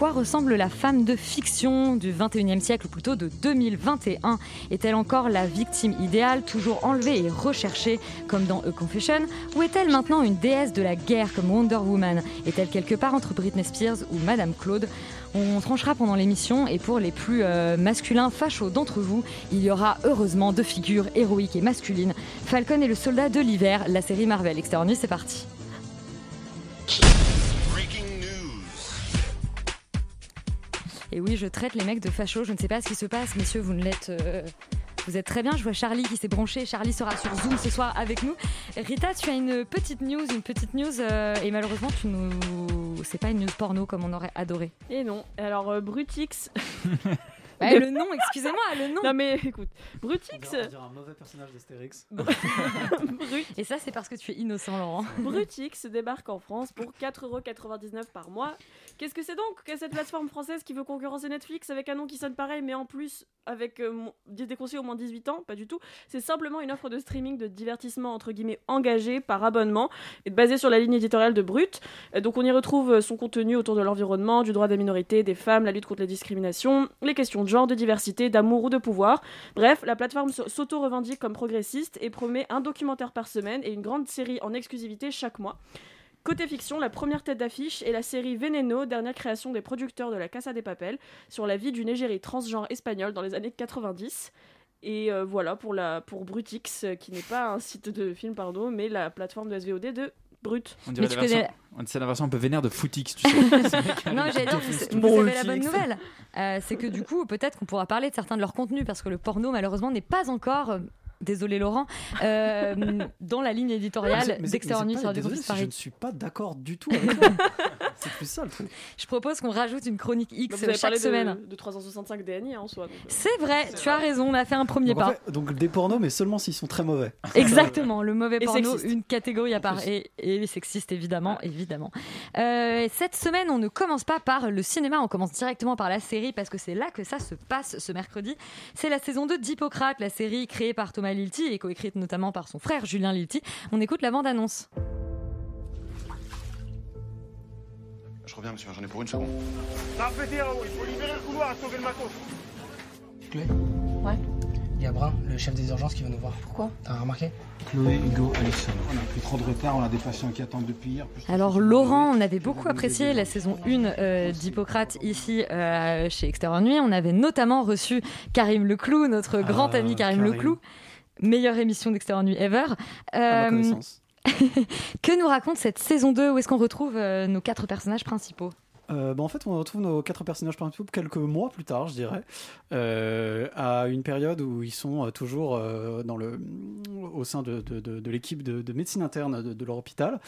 quoi ressemble la femme de fiction du 21e siècle, ou plutôt de 2021 Est-elle encore la victime idéale, toujours enlevée et recherchée, comme dans A Confession? Ou est-elle maintenant une déesse de la guerre, comme Wonder Woman? Est-elle quelque part entre Britney Spears ou Madame Claude? On tranchera pendant l'émission et pour les plus euh, masculins fachos d'entre vous, il y aura heureusement deux figures héroïques et masculines. Falcon et le soldat de l'hiver, la série Marvel. Nuit, c'est parti. Et oui, je traite les mecs de fachos. Je ne sais pas ce qui se passe, messieurs, vous ne l'êtes. euh, Vous êtes très bien. Je vois Charlie qui s'est branché. Charlie sera sur Zoom ce soir avec nous. Rita, tu as une petite news, une petite news, euh, et malheureusement, tu nous. C'est pas une news porno comme on aurait adoré. Et non. Alors, euh, Brutix. Ouais, le nom, excusez-moi, le nom. non, mais écoute, Brutix. un mauvais personnage d'Astérix. Brut- Et ça, c'est parce que tu es innocent, Laurent. Brutix débarque en France pour 4,99€ par mois. Qu'est-ce que c'est donc que cette plateforme française qui veut concurrencer Netflix avec un nom qui sonne pareil, mais en plus avec euh, des déconseillés au moins 18 ans? Pas du tout. C'est simplement une offre de streaming de divertissement entre guillemets engagé par abonnement et basée sur la ligne éditoriale de Brut. Euh, Donc on y retrouve euh, son contenu autour de l'environnement, du droit des minorités, des femmes, la lutte contre les discriminations, les questions de genre, de diversité, d'amour ou de pouvoir. Bref, la plateforme s'auto-revendique comme progressiste et promet un documentaire par semaine et une grande série en exclusivité chaque mois. Côté fiction, la première tête d'affiche est la série Veneno, dernière création des producteurs de la Casa des Papel, sur la vie d'une égérie transgenre espagnole dans les années 90. Et euh, voilà pour, la, pour Brutix, euh, qui n'est pas un site de film, pardon, mais la plateforme de SVOD de Brut. On dirait la version... C'est la version un peu vénère de Footix, tu sais. Non, dire, vous, vous savez la bonne nouvelle. Euh, c'est que du coup, peut-être qu'on pourra parler de certains de leurs contenus parce que le porno, malheureusement, n'est pas encore. Désolé Laurent, euh, dans la ligne éditoriale c'est- d'Extérieur Nuit sur du si Je ne suis pas d'accord du tout avec. C'est plus ça le truc. Je propose qu'on rajoute une chronique X vous avez chaque parlé semaine. de, de 365 DNI hein, en soi. euh. C'est vrai, tu as raison, on a fait un premier Donc, en pas. fait, donc des pornos, mais seulement s'ils sont très mauvais. Exactement, le mauvais Et porno, sexiste. une catégorie à part. Et, et sexiste, évidemment, évidemment. Euh, cette semaine, on ne commence pas par le cinéma, on commence directement par la série parce que c'est là que ça se passe ce mercredi. C'est la saison 2 d'Hippocrate, la série créée par Thomas Lilti et coécrite notamment par son frère Julien Lilti. On écoute la bande-annonce. Je reviens, monsieur, j'en ai pour une seconde. Ouais. Il y a Brun, le chef des urgences, qui va nous voir. Pourquoi T'as remarqué Chloé, Hugo, Alexandre. On a pris trop de retard, on a des patients qui attendent depuis hier. Alors Laurent, on avait beaucoup apprécié la saison 1 euh, d'Hippocrate ici euh, chez Extérieur Nuit. On avait notamment reçu Karim Leclou, notre grand Ah, ami Karim, Karim. Leclou. Meilleure émission d'Extérieur Nuit ever. À ma Euh, connaissance. que nous raconte cette saison 2 Où est-ce qu'on retrouve euh, nos quatre personnages principaux? Euh, bah, en fait, on retrouve nos quatre personnages principaux quelques mois plus tard, je dirais, euh, à une période où ils sont euh, toujours dans le, au sein de, de- l'équipe de, de médecine interne de, leur hôpital.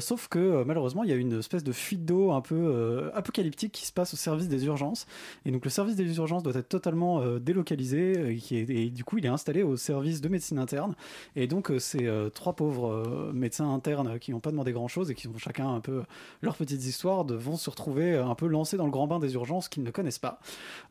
Sauf que malheureusement, il y a une espèce de fuite d'eau un peu apocalyptique qui se passe au service des urgences. Et donc, le service des urgences doit être totalement délocalisé est- et du coup, il est installé au service de médecine interne. Et donc, ces trois pauvres médecins internes qui n'ont pas demandé grand-chose et qui ont chacun un peu leurs petites histoires vont se retrouver un peu lancés dans le grand bain des urgences qu'ils ne connaissent pas.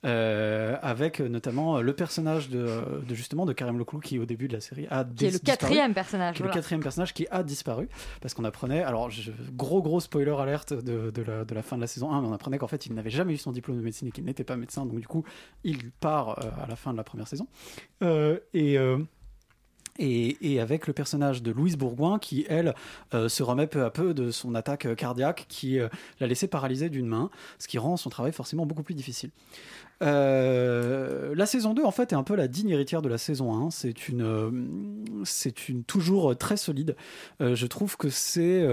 Euh, avec euh, notamment euh, le personnage de, de, justement de Karim Leclou qui au début de la série a Qui est le disparu. quatrième personnage. Qui est le quatrième personnage qui a disparu parce qu'on apprenait, alors je- gros gros spoiler alerte de, de la, de la fin de la saison 1, mais on apprenait qu'en fait il n'avait jamais eu son diplôme de médecine et qu'il n'était pas médecin, donc du coup il part euh, à la fin de la première saison. Euh, et, euh, et, avec le personnage de Louise Bourgoin qui, elle, euh, se remet peu à peu de son attaque euh, cardiaque qui euh, l'a laissé paralysée d'une main, ce qui rend son travail forcément beaucoup plus difficile. La saison 2, en fait, est un peu la digne héritière de la saison 1. C'est une, c'est une toujours très solide. Je trouve que c'est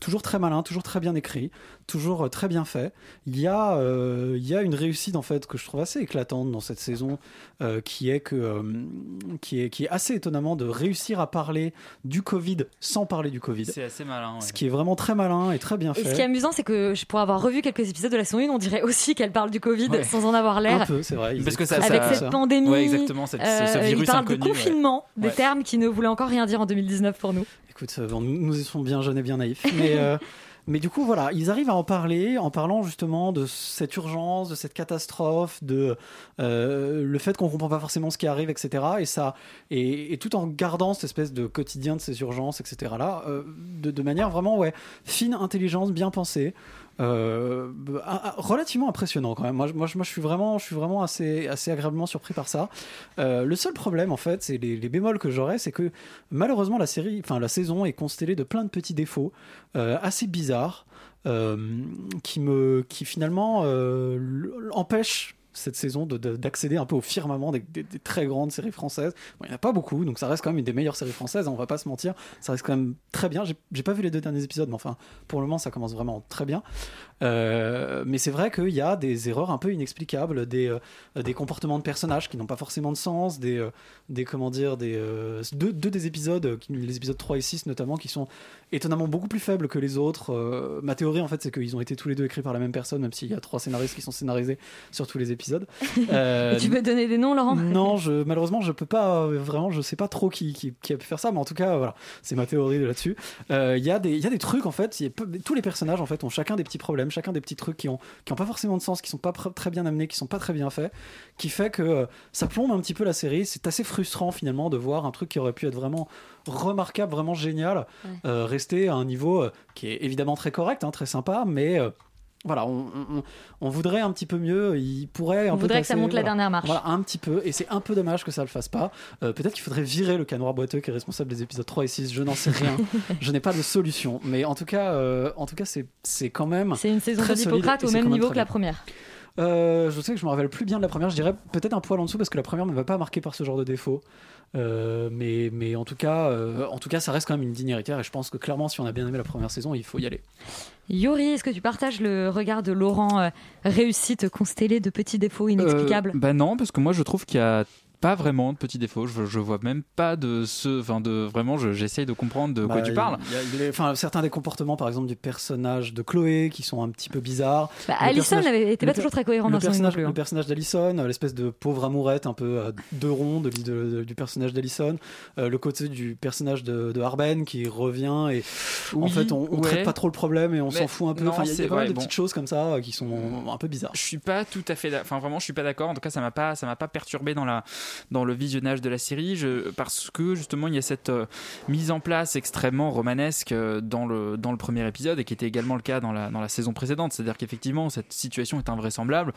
toujours très malin, toujours très bien écrit, toujours euh, très bien fait. Il y a, euh, il y a une réussite en fait que je trouve assez éclatante dans cette saison, euh, qui est que, euh, qui est, qui est assez étonnamment de réussir à parler du Covid sans parler du Covid. C'est assez malin. ouais. Ce qui est vraiment très malin et très bien Et fait. ce qui est amusant, c'est que je pourrais avoir revu quelques épisodes de la saison 1, on dirait aussi qu'elle parle du Covid Ouais. sans en avoir l'air. Un peu, c'est vrai. Parce que ça, Avec ça- cette pandémie, Ouais, exactement, cette- ce- ce virus il parle inconnu, de ouais. confinement, des Ouais. termes qui ne voulaient encore rien dire en 2019 pour nous. Écoute, bon, nous, nous étions bien jeunes et bien naïfs. Mais, euh, mais du coup, voilà, ils arrivent à en parler en parlant justement de cette urgence, de cette catastrophe, de euh, le fait qu'on comprend pas forcément ce qui arrive, etc. Et ça, et, tout en gardant cette espèce de quotidien de ces urgences, etc. Là, euh, de, de manière vraiment ouais, fine, intelligence, bien pensée. Euh, relativement impressionnant quand même. Moi, je- suis vraiment, assez, agréablement surpris par ça. Euh, le seul problème, en fait, c'est les, bémols que j'aurais, c'est que malheureusement la série, enfin la saison est constellée de plein de petits défauts euh, assez bizarres qui me, qui finalement empêchent cette saison de- de- d'accéder un peu au firmament des, des- très grandes séries françaises. Il n'y en a pas beaucoup, donc ça reste quand même une des meilleures séries françaises, hein, on va pas se mentir. Ça reste quand même très bien. J'ai- pas vu les deux derniers épisodes, mais enfin, pour le moment, ça commence vraiment très bien. Euh, mais c'est vrai qu'il y a des erreurs un peu inexplicables, des, euh, des comportements de personnages qui n'ont pas forcément de sens, des, euh, des comment dire, des, deux, deux des épisodes, les épisodes 3 et 6 notamment, qui sont étonnamment beaucoup plus faibles que les autres. Ma théorie, en fait, c'est qu'ils ont été tous les deux écrits par la même personne, même s'il y a trois scénaristes qui sont scénarisés sur tous les épisodes. Euh, tu peux donner des noms, Laurent? Non, je, malheureusement, je peux pas euh, vraiment, je sais pas trop qui, qui, qui a pu faire ça, mais en tout cas, euh, voilà, c'est ma théorie de là-dessus. Euh, Il y, a des- il y a des trucs en fait, y a tous les personnages en fait ont chacun des petits problèmes, chacun des petits trucs qui ont, qui ont pas forcément de sens, qui sont pas très bien amenés, qui sont pas très bien faits, qui fait que euh, ça plombe un petit peu la série. C'est assez frustrant finalement de voir un truc qui aurait pu être vraiment remarquable, vraiment génial, Ouais. euh, rester à un niveau euh, qui est évidemment très correct, hein, très sympa, mais euh, voilà, on, on- on- on voudrait un petit peu mieux. Il pourrait un On peu voudrait que ça monte la dernière marche. Voilà, un petit peu. Et c'est un peu dommage que ça le fasse pas. Euh, Peut-être qu'il faudrait virer le canoir boiteux qui est responsable des épisodes 3 et 6. Je n'en sais rien. je n'ai pas de solution. Mais en tout cas, euh, en tout cas, c'est quand même. C'est une saison de et au même niveau que la bien. Euh, je sais que je me rappelle plus bien de la première. Je dirais peut-être un poil en dessous parce que la première ne va pas marquer par ce genre de défaut. Euh, mais, mais en tout cas, euh, en tout cas, ça reste quand même une digne héritière et je pense que clairement, si on a bien aimé la première saison, il faut y aller. Yori, est-ce que tu partages le regard de Laurent euh, réussite constellée de petits défauts inexplicables? Euh, bah non, parce que moi je trouve qu'il y a pas vraiment de petits défauts. Je, je vois même pas de ce. Enfin, de vraiment, je- j'essaye de comprendre de quoi Bah, tu parles. il y a- il est- enfin, certains des comportements, par exemple, du personnage de Chloé qui sont un petit peu bizarres. Bah, Le Alison personnage- n'avait- était le pas toujours très cohérent le dans son personnage, non plus, hein. Le personnage d'Alison, euh, l'espèce de pauvre amourette un peu à deux ronds de, de- de- du personnage d'Alison, euh, le côté du personnage de, de Harben qui revient et en Oui, fait on, on ouais. traite pas trop le problème et on s'en fout un peu. non, Enfin, il y a- y a pas mal vrai, de bon. petites choses comme ça euh, qui sont un peu bizarres. Je suis pas tout à fait, enfin vraiment, je suis pas d'accord. En tout cas, ça m'a pas, ça m'a pas perturbé dans la, dans le visionnage de la série, parce que justement, il y a cette euh, mise en place extrêmement romanesque euh, dans le, dans le premier épisode et qui était également le cas dans la, dans la saison précédente. C'est-à-dire qu'effectivement, cette situation est invraisemblable,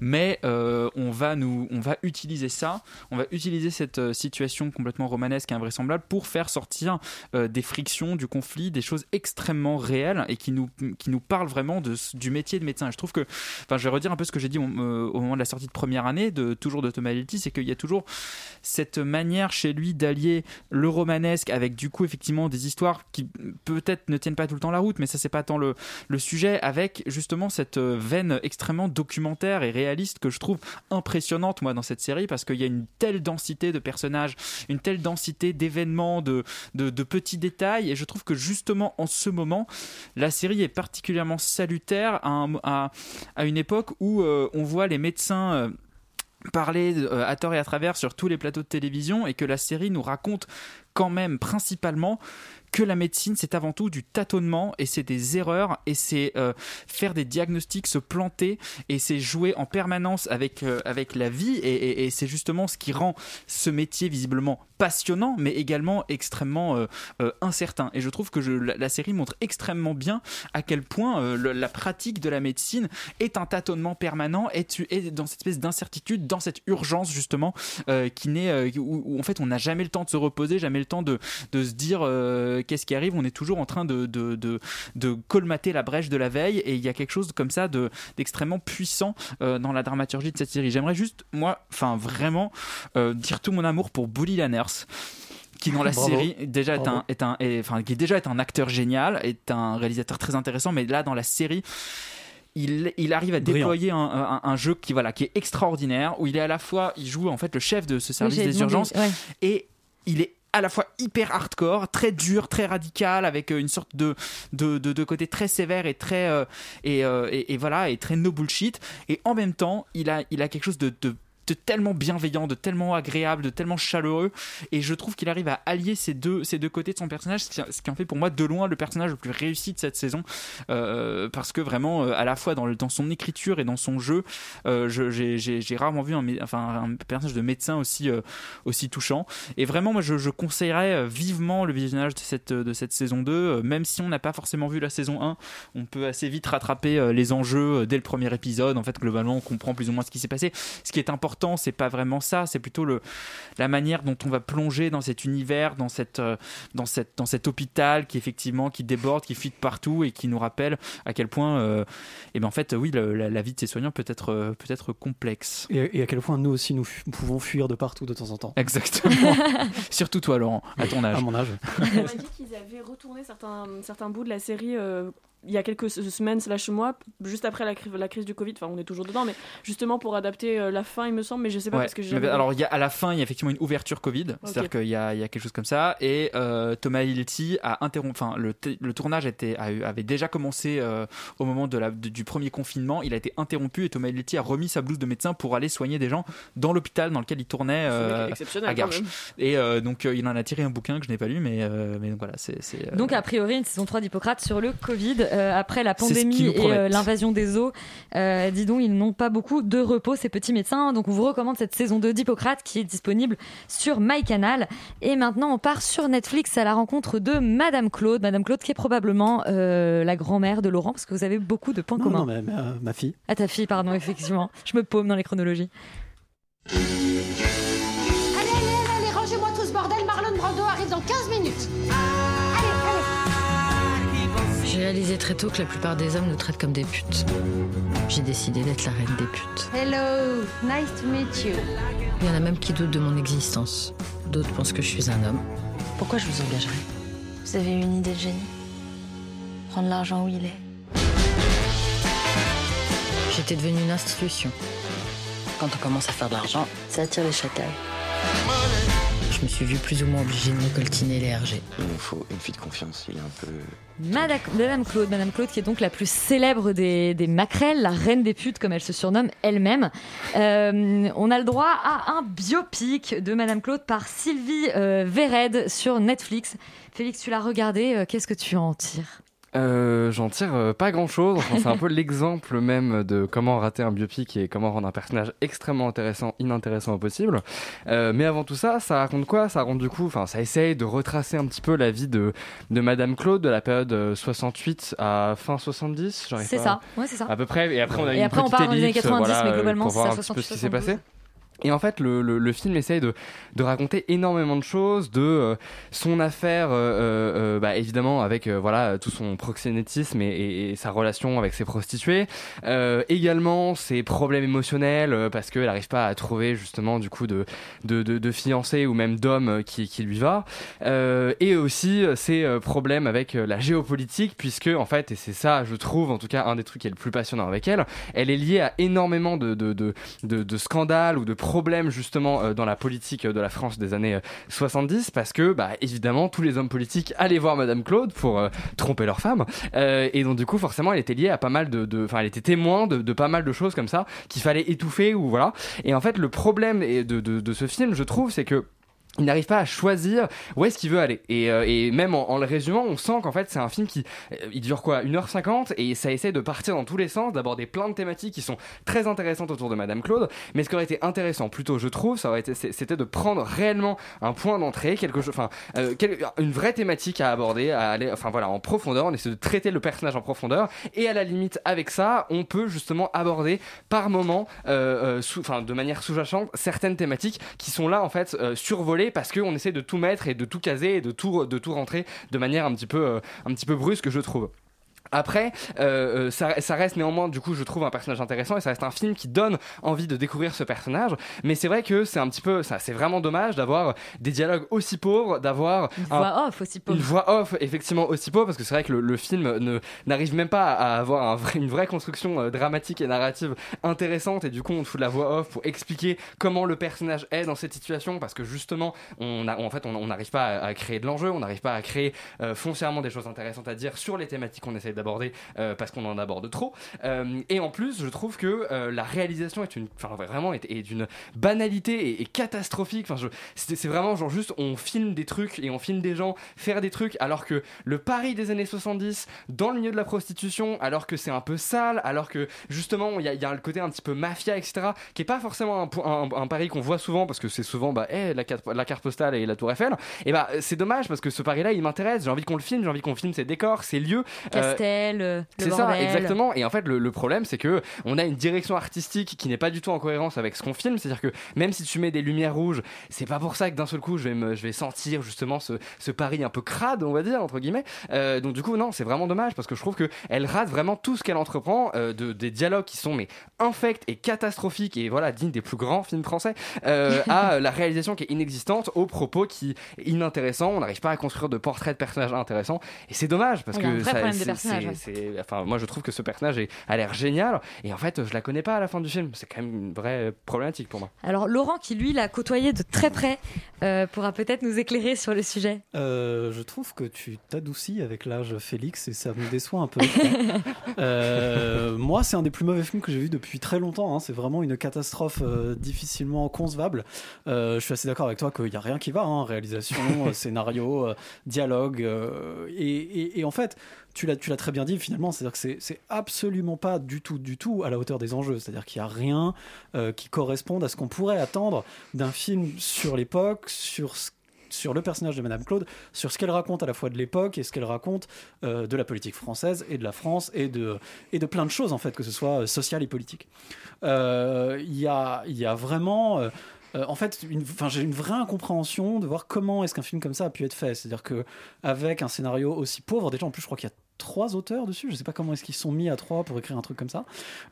mais euh, on va nous, on va utiliser ça, on va utiliser cette situation complètement romanesque et invraisemblable pour faire sortir des frictions, du conflit, des choses extrêmement réelles et qui nous, qui nous parlent vraiment de, du métier de médecin. Je trouve que, enfin, je vais redire un peu ce que j'ai dit au, moment de la sortie de première année, de toujours de Thomas c'est qu'il y a toujours cette manière chez lui d'allier le romanesque avec du coup effectivement des histoires qui peut-être ne tiennent pas tout le temps la route, mais ça c'est pas tant le, sujet, avec justement cette euh, veine extrêmement documentaire et réaliste que je trouve impressionnante moi dans cette série parce qu'il y a une telle densité de personnages, une telle densité d'événements, de, petits détails, et je trouve que justement en ce moment, la série est particulièrement salutaire à une époque où euh, on voit les médecins euh, parler euh, à tort et à travers sur tous les plateaux de télévision et que la série nous raconte quand même principalement que la médecine c'est avant tout du tâtonnement et c'est des erreurs et c'est euh, faire des diagnostics, se planter et c'est jouer en permanence avec, euh, avec la vie et, c'est justement ce qui rend ce métier visiblement passionnant mais également extrêmement euh, incertain. Et je trouve que la, série montre extrêmement bien à quel point la pratique de la médecine est un tâtonnement permanent et tu es dans cette espèce d'incertitude, dans cette urgence justement qui euh, où, où, en fait on n'a jamais le temps de se reposer, jamais le temps de, de se dire euh, qu'est-ce qui arrive. On est toujours en train de, de, de, de colmater la brèche de la veille et il y a quelque chose comme ça de, d'extrêmement puissant euh, dans la dramaturgie de cette série. J'aimerais juste, moi, enfin vraiment, euh, dire tout mon amour pour Bully Lanners qui dans la Bravo. série déjà est un, est un est- enfin qui déjà est un acteur génial, est un réalisateur très intéressant, mais là dans la série il, il arrive à déployer un, un- un jeu qui voilà qui est extraordinaire où il est à la fois il joue en fait le chef de ce service des urgences ouais. et il est à la fois hyper hardcore, très dur, très radical, avec euh, une sorte de, de, de, côté très sévère et très euh, et, euh, et, et voilà et très no bullshit. Et en même temps, il a il a quelque chose de, de de tellement bienveillant, de tellement agréable, de tellement chaleureux, et je trouve qu'il arrive à allier ces deux, ces deux côtés de son personnage, ce qui, en fait pour moi de loin le personnage le plus réussi de cette saison, euh, parce que vraiment euh, à la fois dans, son écriture et dans son jeu, euh, j'ai rarement vu un, personnage de médecin aussi, touchant, et vraiment moi je, conseillerais vivement le visionnage de cette, de cette saison 2, euh, même si on n'a pas forcément vu la saison 1, on peut assez vite rattraper les enjeux dès le premier épisode, en fait globalement on comprend plus ou moins ce qui s'est passé, ce qui est important c'est pas vraiment ça, c'est plutôt le, la manière dont on va plonger dans cet univers, dans, cette, euh, dans, cette, dans cet hôpital qui effectivement qui déborde, qui fuit de partout et qui nous rappelle à quel point, euh, eh ben en fait, oui, le- la, la vie de ces soignants peut être, euh, peut être complexe. Et, et à quel point nous aussi nous fu- pouvons fuir de partout de temps en temps. Exactement. Surtout toi, Laurent, à ton âge. À mon âge. On m'a dit qu'ils avaient retourné certains, certains bouts de la série euh, il y a quelques se- semaines slash mois, juste après la, cri- la crise du Covid. Enfin, on est toujours dedans, mais justement pour adapter euh, la fin, il me semble. Mais je sais pas Ouais. parce que j'ai alors il y a, à la fin il y a effectivement une ouverture Covid c'est-à-dire qu'il y a, il y a quelque chose comme ça et euh, Thomas Hilty a interrompu enfin le, tournage était, a eu- avait déjà commencé euh, au moment de la, de- du premier confinement il a été interrompu et Thomas Hilty a remis sa blouse de médecin pour aller soigner des gens dans l'hôpital dans lequel il tournait euh, exceptionnel, à Garches et euh, donc euh, il en a tiré un bouquin que je n'ai pas lu mais, euh, mais donc voilà c'est c'est, euh, Donc a priori une saison 3 d'Hippocrate sur le Covid euh, après la pandémie et euh, l'invasion des eaux. Euh, dis donc ils n'ont pas beaucoup de repos ces petits médecins. Donc on vous recommande cette saison 2 d'Hippocrate qui est disponible sur MyCanal. Et maintenant on part sur Netflix à la rencontre de Madame Claude. Madame Claude qui est probablement la grand-mère de Laurent parce que vous avez beaucoup de points Non, communs. non, mais, mais, ma fille. À ta fille pardon effectivement. Je me paume dans les chronologies. Réalisé très tôt que la plupart des hommes nous traitent comme des putes. J'ai décidé d'être la reine des putes. Hello, nice to meet you. Il y en a même qui doutent de mon existence. D'autres pensent que je suis un homme. Pourquoi je vous engagerais? Vous avez une idée de génie? Prendre l'argent où il est. J'étais devenue une institution. Quand on commence à faire de l'argent, Ça attire les chacals. Je me suis vue plus ou moins obligée de me coltiner les RG. Il nous faut une fille de confiance, il est un peu... Madame Claude, Madame Claude qui est donc la plus célèbre des, des maquerelles, la reine des putes comme elle se surnomme elle-même. Euh, on a le droit à un biopic de Madame Claude par Sylvie euh, Vered sur Netflix. Félix, tu l'as regardé, euh, qu'est-ce que tu en tires? Euh, J'en tire euh, pas grand chose. Enfin, c'est un peu l'exemple même de comment rater un biopic et comment rendre un personnage extrêmement intéressant, inintéressant au possible. Euh, mais avant tout ça, ça raconte quoi? Ça raconte du coup, enfin, ça essaye de retracer un petit peu la vie de, de Madame Claude de la période euh, 68 à fin 70. j'arrive C'est ça, ouais, c'est ça. À peu près. Et après, on a Et une après, on petite part dans les années ellipse, 90, voilà, mais euh, globalement, c'est ça, un petit peu ce qui 68, s'est passé. Et en fait, le, le, film essaye de, de raconter énormément de choses, de euh, son affaire, euh, euh, bah, évidemment avec voilà tout son proxénétisme et, sa relation avec ses prostituées, également ses problèmes émotionnels parce qu'elle n'arrive pas à trouver justement du coup de de, de, de fiancé ou même d'homme qui, qui lui va, et aussi ses problèmes avec la géopolitique puisque en fait et c'est ça je trouve en tout cas un des trucs qui est le plus passionnant avec elle, elle est liée à énormément de de, de, de, de scandales ou de problèmes justement euh, dans la politique euh, de la France des années euh, 70 parce que bah évidemment tous les hommes politiques allaient voir Madame Claude pour euh, tromper leur femme. Euh, et donc du coup forcément elle était liée à pas mal de enfin elle était témoin de, pas mal de choses comme ça qu'il fallait étouffer ou voilà. Et en fait le problème de ce film je trouve c'est que il n'arrive pas à choisir où est-ce qu'il veut aller. Et, euh, même en, le résumant, on sent qu'en fait c'est un film qui euh, il dure quoi 1h50 et ça essaie de partir dans tous les sens, d'aborder plein de thématiques qui sont très intéressantes autour de Madame Claude. Mais ce qui aurait été intéressant plutôt, je trouve, ça aurait été c'était de prendre réellement un point d'entrée, euh, une vraie thématique à aborder, à aller, enfin voilà, en profondeur. On essaie de traiter le personnage en profondeur et à la limite avec ça, on peut justement aborder par moment, de manière sous-jacente, certaines thématiques qui sont là en fait survolées parce qu'on essaie de tout mettre et de tout caser et de tout, rentrer de manière un petit peu, euh, un petit peu brusque, je trouve. Après, euh, euh, ça, ça reste néanmoins, du coup, je trouve un personnage intéressant et ça reste un film qui donne envie de découvrir ce personnage. Mais c'est vrai que c'est un petit peu, ça, c'est vraiment dommage d'avoir des dialogues aussi pauvres, d'avoir Une un- voix off aussi pauvre. une voix off, effectivement, aussi pauvre, parce que c'est vrai que le, le film ne, n'arrive même pas à avoir un vrai- une vraie construction euh, dramatique et narrative intéressante, et du coup, on te fout de la voix off pour expliquer comment le personnage est dans cette situation, parce que justement, on a, en fait, on n'arrive pas à, à créer de l'enjeu, on n'arrive pas à créer euh, foncièrement des choses intéressantes à dire sur les thématiques qu'on essaye d'aborder, euh, parce qu'on en aborde trop. Euh, et en plus, je trouve que euh, la réalisation est une, enfin, vraiment, est, d'une banalité et, catastrophique. Enfin, c'est vraiment genre juste, on filme des trucs et on filme des gens faire des trucs, alors que le Paris des années 70, dans le milieu de la prostitution, alors que c'est un peu sale, alors que justement, il y, a- le côté un petit peu mafia, etc., qui est pas forcément un, un, Paris qu'on voit souvent, parce que c'est souvent, bah, eh, la, carte, postale et la Tour Eiffel. Et bah, c'est dommage, parce que ce Paris-là, il m'intéresse. J'ai envie qu'on le filme, j'ai envie qu'on filme ses décors, ses lieux. Castel, euh, c'est ça, exactement. Et en fait, le, le problème, c'est que on a une direction artistique qui n'est pas du tout en cohérence avec ce qu'on filme. C'est-à-dire que même si tu mets des lumières rouges, c'est pas pour ça que d'un seul coup, je vais, me, je vais sentir justement ce, ce Paris un peu crade, on va dire, entre guillemets. Euh, donc du coup, non, c'est vraiment dommage parce que je trouve que elle rate vraiment tout ce qu'elle entreprend, euh, de, des dialogues qui sont mais infects et catastrophiques et voilà, dignes des plus grands films français, euh, à la réalisation qui est inexistante, aux propos qui est inintéressant. On n'arrive pas à construire de portraits de personnages intéressants et c'est dommage parce que ça- c'est- enfin moi je trouve que ce personnage est- a l'air génial et en fait je la connais pas à la fin du film c'est quand même une vraie problématique pour moi Alors Laurent, qui lui l'a côtoyé de très près, euh, pourra peut-être nous éclairer sur le sujet. Euh, je trouve que tu t'adoucis avec l'âge Félix et ça me déçoit un peu. Euh, moi, c'est un des plus mauvais films que j'ai vu depuis très longtemps. hein. C'est vraiment une catastrophe euh, difficilement concevable. Euh, je suis assez d'accord avec toi qu'il n'y a rien qui va. hein. Réalisation, scénario, dialogue. euh, et, et- et en fait, tu l'as, tu l'as très bien dit finalement. C'est-à-dire que c'est, absolument pas du tout, du tout à la hauteur des enjeux. C'est-à-dire qu'il n'y a rien euh, qui corresponde à ce qu'on pourrait attendre d'un film sur l'époque, sur sur le personnage de Madame Claude, sur ce qu'elle raconte à la fois de l'époque et ce qu'elle raconte euh, de la politique française et de la France et de, et de plein de choses en fait, que ce soit euh, social et politique. Il y, a, y a vraiment... euh, en fait, j'ai une vraie incompréhension de voir comment est-ce qu'un film comme ça a pu être fait. C'est-à-dire que avec un scénario aussi pauvre, déjà en plus, je crois qu'il y a trois auteurs dessus. Je sais pas comment est-ce qu'ils sont mis à trois pour écrire un truc comme ça.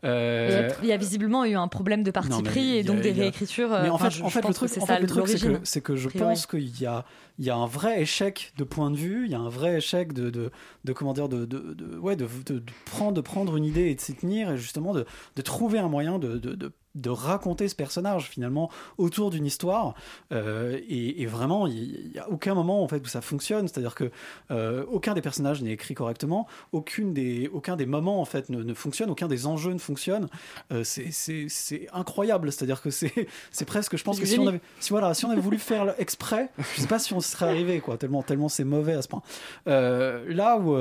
Il y, Euh, a, il y a visiblement eu un problème de parti pris et a- donc des réécritures. euh, Mais en fait, je- en je fait, le truc, c'est en ça fait, le truc, c'est que, l'origine. c'est que je pense qu'il y a, il y a un vrai échec de point de vue, il y a un vrai échec de, de, de comment dire, de, de, de- ouais, de, de, de prendre, de prendre une idée et de s'y tenir et justement de, de trouver un moyen de, de, de raconter ce personnage finalement autour d'une histoire. Euh, et, et vraiment il n'y a aucun moment en fait où ça fonctionne. C'est à dire que euh, aucun des personnages n'est écrit correctement. Aucune des, aucun des moments en fait ne, ne fonctionne. Aucun des enjeux ne fonctionne. Euh, c'est- incroyable c'est à dire que c'est c'est presque je pense que si on avait si voilà si on avait voulu faire exprès je sais pas si on se serait arrivé quoi tellement tellement c'est mauvais à ce point. Là où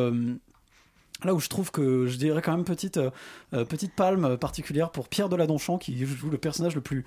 Là où je trouve que je dirais quand même petite, euh, euh, petite palme particulière pour Pierre Deladonchamp qui joue le personnage le plus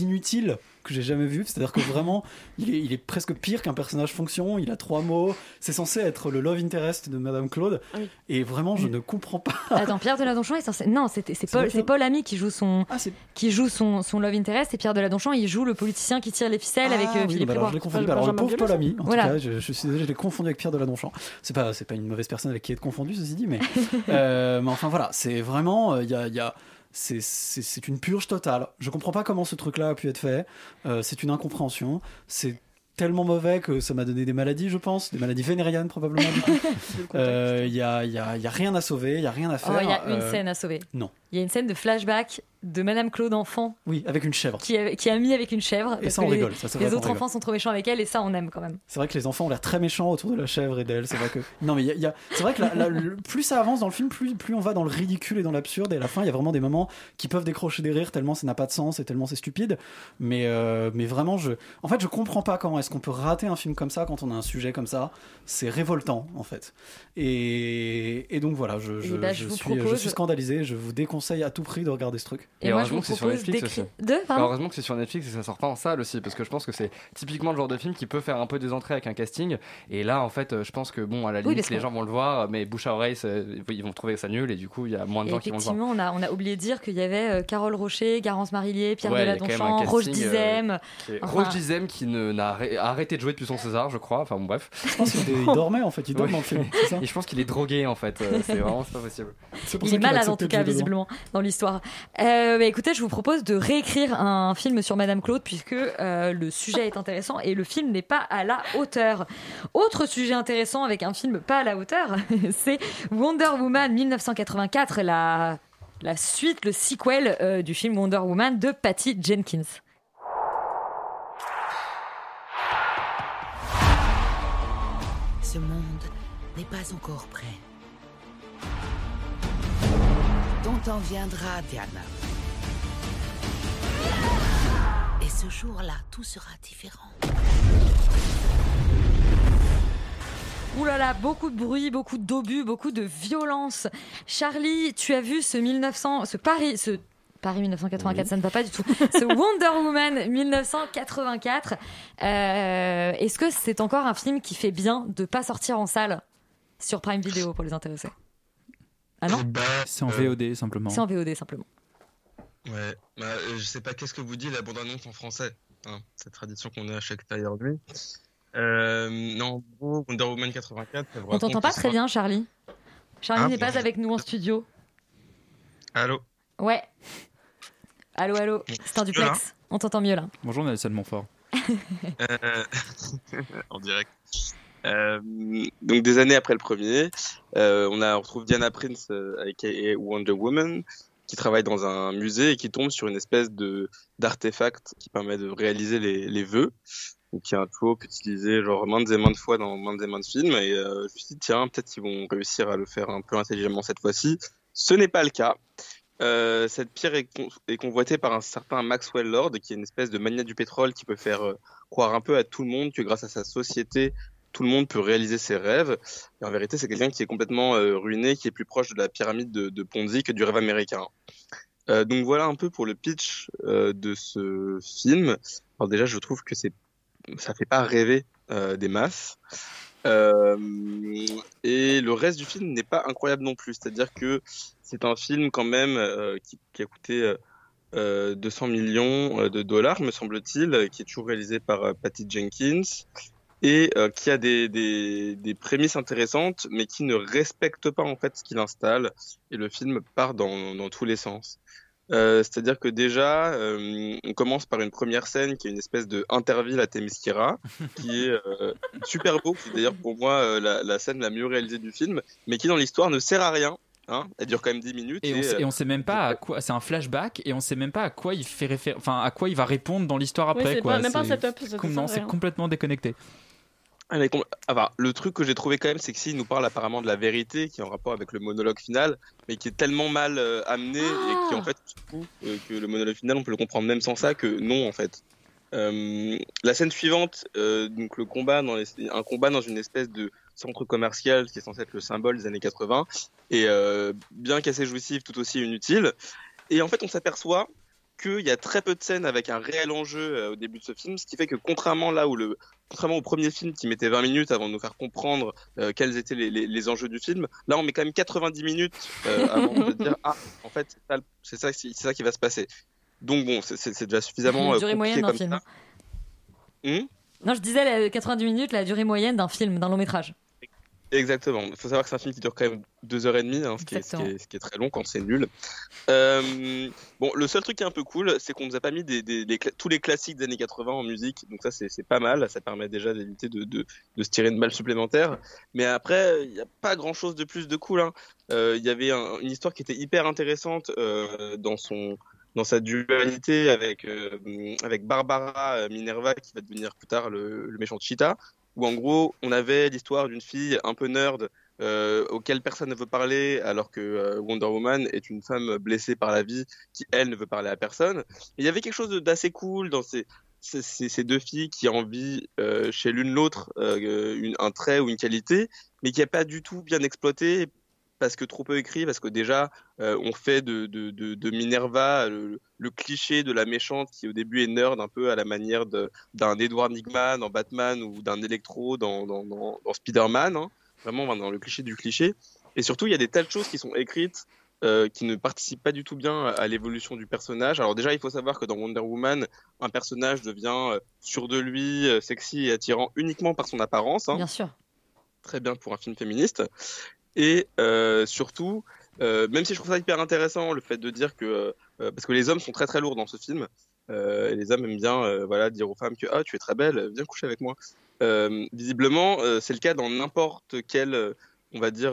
inutile que j'ai jamais vu. C'est-à-dire que vraiment, il est, il est presque pire qu'un personnage fonction. Il a trois mots. C'est censé être le love interest de Madame Claude. Et vraiment, je ne comprends pas. Attends, Pierre Deladonchamp est censé. Non, c'est Paul, c'est Paul Ami qui joue son, Ah, qui joue son, son love interest et Pierre Deladonchamp il joue le politicien qui tire les ficelles avec Ah euh, oui, Philippe bah alors, je l'ai confondu. Bah alors, le pauvre Paul Ami, en tout cas, je, je suis désolé, je l'ai confondu avec Pierre Deladonchamp. C'est pas, c'est pas une mauvaise personne avec qui être confondu, ceci dit, mais, euh, mais enfin voilà, c'est vraiment, il y a, il y a- c'est, une purge totale. Je comprends pas comment ce truc-là a pu être fait. Euh, c'est une incompréhension. C'est tellement mauvais que ça m'a donné des maladies, je pense, des maladies vénériennes probablement. du coup. Euh, Il y, a, il y, a, il y a rien à sauver, il y a rien à Oh, faire. il y a une Euh, scène à sauver. Non. Il y a une scène de flashback de Madame Claude enfant Oui, avec une chèvre. qui a, qui a mis avec une chèvre. Et ça, on les- rigole, ça, les autres enfants sont trop méchants avec elle et ça on aime quand même. C'est vrai que les enfants ont l'air très méchants autour de la chèvre et d'elle. C'est vrai que non, mais il y a- y a- c'est vrai que la- la- le- plus ça avance dans le film, plus, plus on va dans le ridicule et dans l'absurde. Et à la fin, il y a vraiment des moments qui peuvent décrocher des rires tellement ça n'a pas de sens et tellement c'est stupide. Mais euh, mais vraiment, je, en fait, je comprends pas comment est-ce qu'on peut rater un film comme ça quand on a un sujet comme ça. C'est révoltant en fait. Et, et donc voilà, je, je, je je vous suis, je propose- suis scandalisé. Je vous déconseille conseille à tout prix de regarder ce truc. Et, heureusement que c'est sur Netflix aussi. De, pardon heureusement que c'est sur Netflix et que ça sort pas en salle aussi, parce que je pense que c'est typiquement le genre de film qui peut faire un peu des entrées avec un casting. Et là, en fait, euh, je pense que bon, à la limite, les que- gens vont le voir, mais bouche à oreille, ils vont trouver ça nul et du coup, il y a moins de Et gens qui vont le voir. effectivement, on a, on a oublié de dire qu'il y avait euh, Carole Rocher, Garance Marillier, Pierre Ouais, Deladonchamp, Roche euh, Dizem. Enfin, Roche Dizem qui n'a arrêté de jouer depuis son César, je crois. Enfin bon, bref. Je pense qu'il il dormait en fait, il dort dans le film. c'est ça Et je pense qu'il est drogué en fait. Euh, C'est vraiment c'est pas possible. Il est malade en tout cas, visiblement, dans l'histoire. Euh, bah, écoutez, je vous propose de réécrire un film sur Madame Claude, puisque euh, le sujet est intéressant et le film n'est pas à la hauteur. Autre sujet intéressant avec un film pas à la hauteur, c'est Wonder Woman 1984, la, la suite, le sequel euh, du film Wonder Woman de Patty Jenkins. Ce monde n'est pas encore prêt. Ton temps viendra, Diana. Et ce jour-là, tout sera différent. Ouh là là, beaucoup de bruit, beaucoup d'obus, beaucoup de violence. Charlie, tu as vu ce 1900, ce Paris, ce Paris 1984, ça ne va pas du tout. Ce Wonder Woman 1984. Euh, Est-ce que c'est encore un film qui fait bien de pas sortir en salle sur Prime Video pour les intéressés Ah non C'est en VOD simplement. C'est en VOD simplement. Ouais, bah, euh, je sais pas qu'est-ce que vous dit la bande-annonce en français, hein, cette tradition qu'on a à chaque tailleur nuit. Euh, non, Wonder Woman 84. ça vous On t'entend pas très bien, Charlie. Charlie Ah, n'est pas avec nous en studio. Allô Ouais. Allô, allô. C'est un duplex. On t'entend mieux là. Bonjour Nelson Montfort. Euh, en direct. Euh, donc des années après le premier, euh, on, retrouve Diana Prince, euh, aka Wonder Woman, qui travaille dans un musée et qui tombe sur une espèce de d'artefact qui permet de réaliser les, les vœux. Qui est un trope utilisé genre maintes et maintes fois dans maintes et maintes films. Et je me suis dit tiens peut-être qu'ils vont réussir à le faire un peu intelligemment cette fois-ci. Ce n'est pas le cas. Cette pierre est, con- est convoitée par un certain Maxwell Lord, qui est une espèce de magnat du pétrole qui peut faire croire un peu à tout le monde que grâce à sa société, tout le monde peut réaliser ses rêves. Et en vérité, c'est quelqu'un qui est complètement euh, ruiné, qui est plus proche de la pyramide de, Ponzi que du rêve américain. Euh, donc voilà un peu pour le pitch euh, de ce film. Alors déjà, je trouve que c'est ça fait pas rêver des masses. Et le reste du film n'est pas incroyable non plus. C'est-à-dire que c'est un film quand même qui, qui a coûté euh, euh, 200 millions de dollars, me semble-t-il, qui est toujours réalisé par Patty Jenkins et euh, qui a des, des, des prémices intéressantes, mais qui ne respecte pas en fait ce qu'il installe. Et le film part dans, dans tous les sens. Euh, C'est-à-dire que déjà, euh, on commence par une première scène qui est une espèce de interville à Themyscira, qui est euh, super beau, qui est d'ailleurs pour moi euh, la, la scène la mieux réalisée du film, mais qui dans l'histoire ne sert à rien. Hein Elle dure quand même 10 minutes. Et on, sait, et on sait même pas à quoi. C'est un flashback et on sait même pas à quoi il fait référence. Enfin, à quoi il va répondre dans l'histoire après. c'est quoi. pas- même pas setup, ça com- Non, c'est complètement déconnecté. Ah, mais com- enfin, le truc que j'ai trouvé quand même, c'est que s'il nous parle apparemment de la vérité, qui est en rapport avec le monologue final, mais qui est tellement mal euh, amené et qui en fait fout, euh, que le monologue final, on peut le comprendre même sans ça, que non en fait. Euh, la scène suivante, donc le combat dans les- un combat dans une espèce de centre commercial qui est censé être le symbole des années 80, et bien qu'assez jouissif, tout aussi inutile. Et en fait, on s'aperçoit qu'il y a très peu de scènes avec un réel enjeu euh, au début de ce film, ce qui fait que contrairement là où le contrairement au premier film qui mettait 20 minutes avant de nous faire comprendre euh, quels étaient les, les, les enjeux du film, là on met quand même 90 minutes euh, avant de dire ah en fait c'est ça, c'est ça, qui va se passer. Donc bon, c'est- déjà suffisamment La euh, durée moyenne d'un film. Hmm Non, je disais la 90 minutes, la durée moyenne d'un film, d'un long métrage. Exactement. Il faut savoir que c'est un film qui dure quand même deux heures et demie, hein, ce, qui est, ce, qui Exactement. est, ce qui est très long quand c'est nul. Euh, bon, le seul truc qui est un peu cool, c'est qu'on nous a pas mis des, des- des cla- tous les classiques des années 80 en musique, donc ça c'est pas mal, ça permet déjà d'éviter de, de, de se tirer une balle supplémentaire. Mais après, il n'y a pas grand chose de plus de cool. hein. Euh, Il y avait un- une histoire qui était hyper intéressante euh, dans son dans sa dualité avec euh, avec Barbara Minerva qui va devenir plus tard le, le méchant Cheetah où en gros on avait l'histoire d'une fille un peu nerd euh, auquel personne ne veut parler alors que euh, Wonder Woman est une femme blessée par la vie qui elle ne veut parler à personne. Il y avait quelque chose d'assez cool dans ces ces, deux filles qui envient euh, chez l'une l'autre euh, un trait ou une qualité, mais qui n'est pas du tout bien exploité parce que trop peu écrit, parce que déjà, euh, on fait de, de, de, de Minerva le, le cliché de la méchante qui au début est nerd un peu à la manière d'un Edward Nigma dans Batman ou d'un Electro dans, dans, dans, dans Spider-Man, hein. vraiment dans le cliché du cliché. Et surtout, il y a des tas de choses qui sont écrites euh, qui ne participent pas du tout bien à l'évolution du personnage. Alors déjà, il faut savoir que dans Wonder Woman, un personnage devient euh, sûr de lui, euh, sexy et attirant uniquement par son apparence. hein Bien sûr. très bien pour un film féministe. Et euh, surtout, euh, même si je trouve ça hyper intéressant, le fait de dire que, euh, parce que les hommes sont très très lourds dans ce film, et les hommes aiment bien voilà, dire aux femmes que ah, tu es très belle, viens coucher avec moi. Visiblement, c'est le cas dans n'importe quel, on va dire,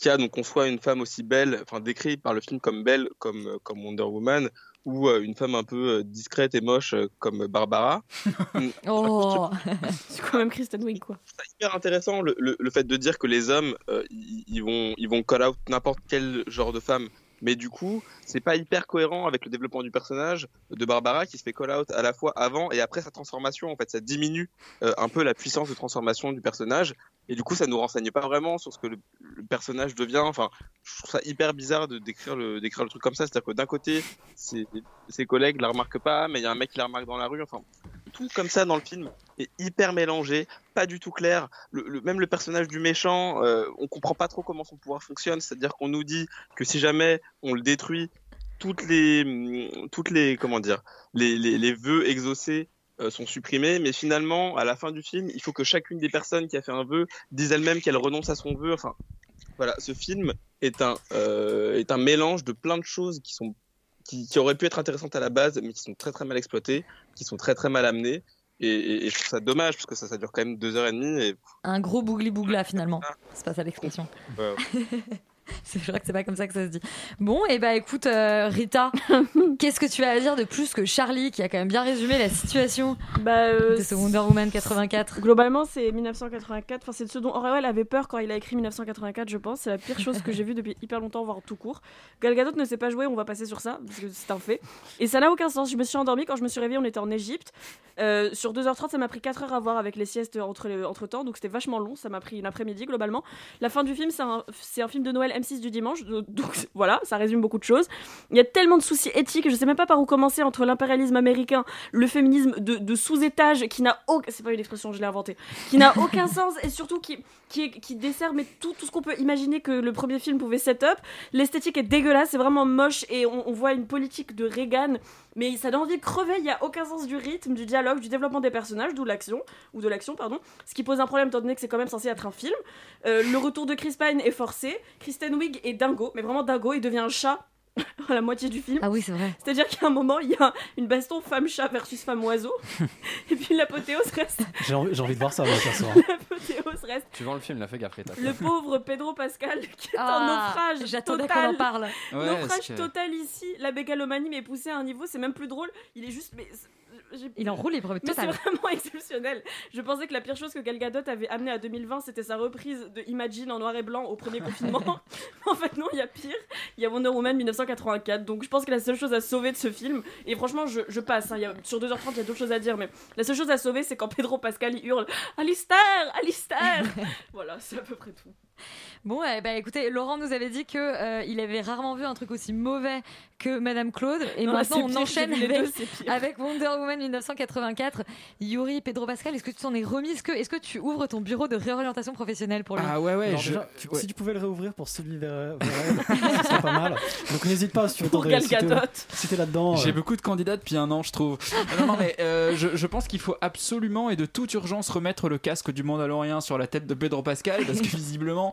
cas, donc qu'on soit une femme aussi belle, enfin décrite par le film comme belle, comme, comme Wonder Woman, ou euh, une femme un peu euh, discrète et moche euh, comme Barbara. Oh C'est quand même Kristen Wiig, quoi. hyper intéressant le, le, le fait de dire que les hommes ils, ils vont ils vont call out n'importe quel genre de femme mais du coup c'est pas hyper cohérent avec le développement du personnage de Barbara qui se fait call out à la fois avant et après sa transformation en fait. Ça diminue euh, un peu la puissance de transformation du personnage. Et du coup ça nous renseigne pas vraiment sur ce que le, le personnage devient. Enfin je trouve ça hyper bizarre de décrire le décrire le truc comme ça. C'est à dire que d'un côté ses, ses collègues la remarquent pas mais il y a un mec qui la remarque dans la rue. Enfin tout comme ça dans le film est hyper mélangé, pas du tout clair. Le, même le personnage du méchant, euh, on comprend pas trop comment son pouvoir fonctionne. C'est-à-dire qu'on nous dit que si jamais on le détruit, toutes les, hum, toutes les, comment dire, les, les, les vœux exaucés euh, sont supprimés. Mais finalement, à la fin du film, il faut que chacune des personnes qui a fait un vœu dise elle-même qu'elle renonce à son vœu. Enfin, voilà, ce film est un, euh, est un mélange de plein de choses qui sont qui, qui auraient pu être intéressantes à la base, mais qui sont très très mal exploitées, qui sont très très mal amenées. Et, et- et je trouve ça dommage parce que ça, ça dure quand même deux heures et demie. Et Un gros bougli-bougla finalement. C'est pas ça l'expression. C'est vrai que c'est pas comme ça que ça se dit. Bon, et bah écoute, euh, Rita, qu'est-ce que tu as à dire de plus que Charlie qui a quand même bien résumé la situation Bah, euh, de ce Wonder Woman 84 Globalement, c'est 1984. Enfin, c'est ce dont Orwell avait peur quand il a écrit 1984, je pense. C'est la pire chose que j'ai vue depuis hyper longtemps, voire tout court. Gal Gadot ne sait pas jouer, on va passer sur ça, parce que c'est un fait. Et ça n'a aucun sens. Je me suis endormie quand je me suis réveillée, on était en Égypte. Euh, sur 2h30, ça m'a pris 4 heures à voir avec les siestes entre, les- entre temps, donc c'était vachement long. Ça m'a pris une après-midi globalement. La fin du film, c'est un, c'est un film de Noël M6 du dimanche, donc voilà, ça résume beaucoup de choses. Il y a tellement de soucis éthiques, je sais même pas par où commencer entre l'impérialisme américain, le féminisme de, sous-étage qui n'a aucun. C'est pas une expression, je l'ai inventée. Qui n'a aucun sens et surtout qui, dessert mais tout, ce qu'on peut imaginer que le premier film pouvait set up. L'esthétique est dégueulasse, c'est vraiment moche et on voit une politique de Reagan, mais ça donne envie de crever. Il y a aucun sens du rythme, du dialogue, du développement des personnages, d'où l'action, ou de l'action, pardon. Ce qui pose un problème étant donné que c'est quand même censé être un film. Euh, le retour de Chris Pine est forcé. Kristen Wiig est dingo, mais vraiment dingo, il devient un chat la moitié du film. Ah oui, c'est vrai. C'est-à-dire qu'à un moment, il y a une baston femme-chat versus femme-oiseau. et puis l'apothéose reste. J'ai envie, j'ai envie de voir ça, moi, perso. L'apothéose reste. Tu vends le film, là, fais gaffe. Le pauvre Pedro Pascal qui est Ah, un naufrage. j'attendais total. qu'on en parle. Ouais, naufrage que- total ici. La mégalomanie mais poussée à un niveau, c'est même plus drôle. Il est juste. Mais, Il en roule libre mais c'est total. vraiment exceptionnel. Je pensais que la pire chose que Gal Gadot avait amené à 2020, c'était sa reprise de Imagine en noir et blanc au premier confinement. en fait, non, il y a pire. Il y a Wonder Woman 1984. Donc je pense que la seule chose à sauver de ce film, et franchement, je, je passe. hein, il y a- sur 2h30, il y a d'autres choses à dire, mais la seule chose à sauver, c'est quand Pedro Pascal il hurle Alistair Alistair Voilà, c'est à peu près tout. Bon, eh ben, écoutez, Laurent nous avait dit que euh, il avait rarement vu un truc aussi mauvais que Madame Claude. Et Non, maintenant, on pire, enchaîne avec, deux, Wonder Woman 1984. Yuri, Pedro Pascal, est-ce que tu t'en es remis? Est-ce que, est-ce que tu ouvres ton bureau de réorientation professionnelle pour lui Ah ouais, ouais. Alors je- déjà, tu- ouais. Si tu pouvais le réouvrir pour Verre- Verrel, ce serait pas mal. Donc n'hésite pas si tu veux Pour t'en- Gal si t'es- Gadot. si t'es là-dedans. J'ai euh, beaucoup de candidats depuis un an, je trouve. non, non, mais euh, je, je pense qu'il faut absolument et de toute urgence remettre le casque du Mandalorien sur la tête de Pedro Pascal parce que visiblement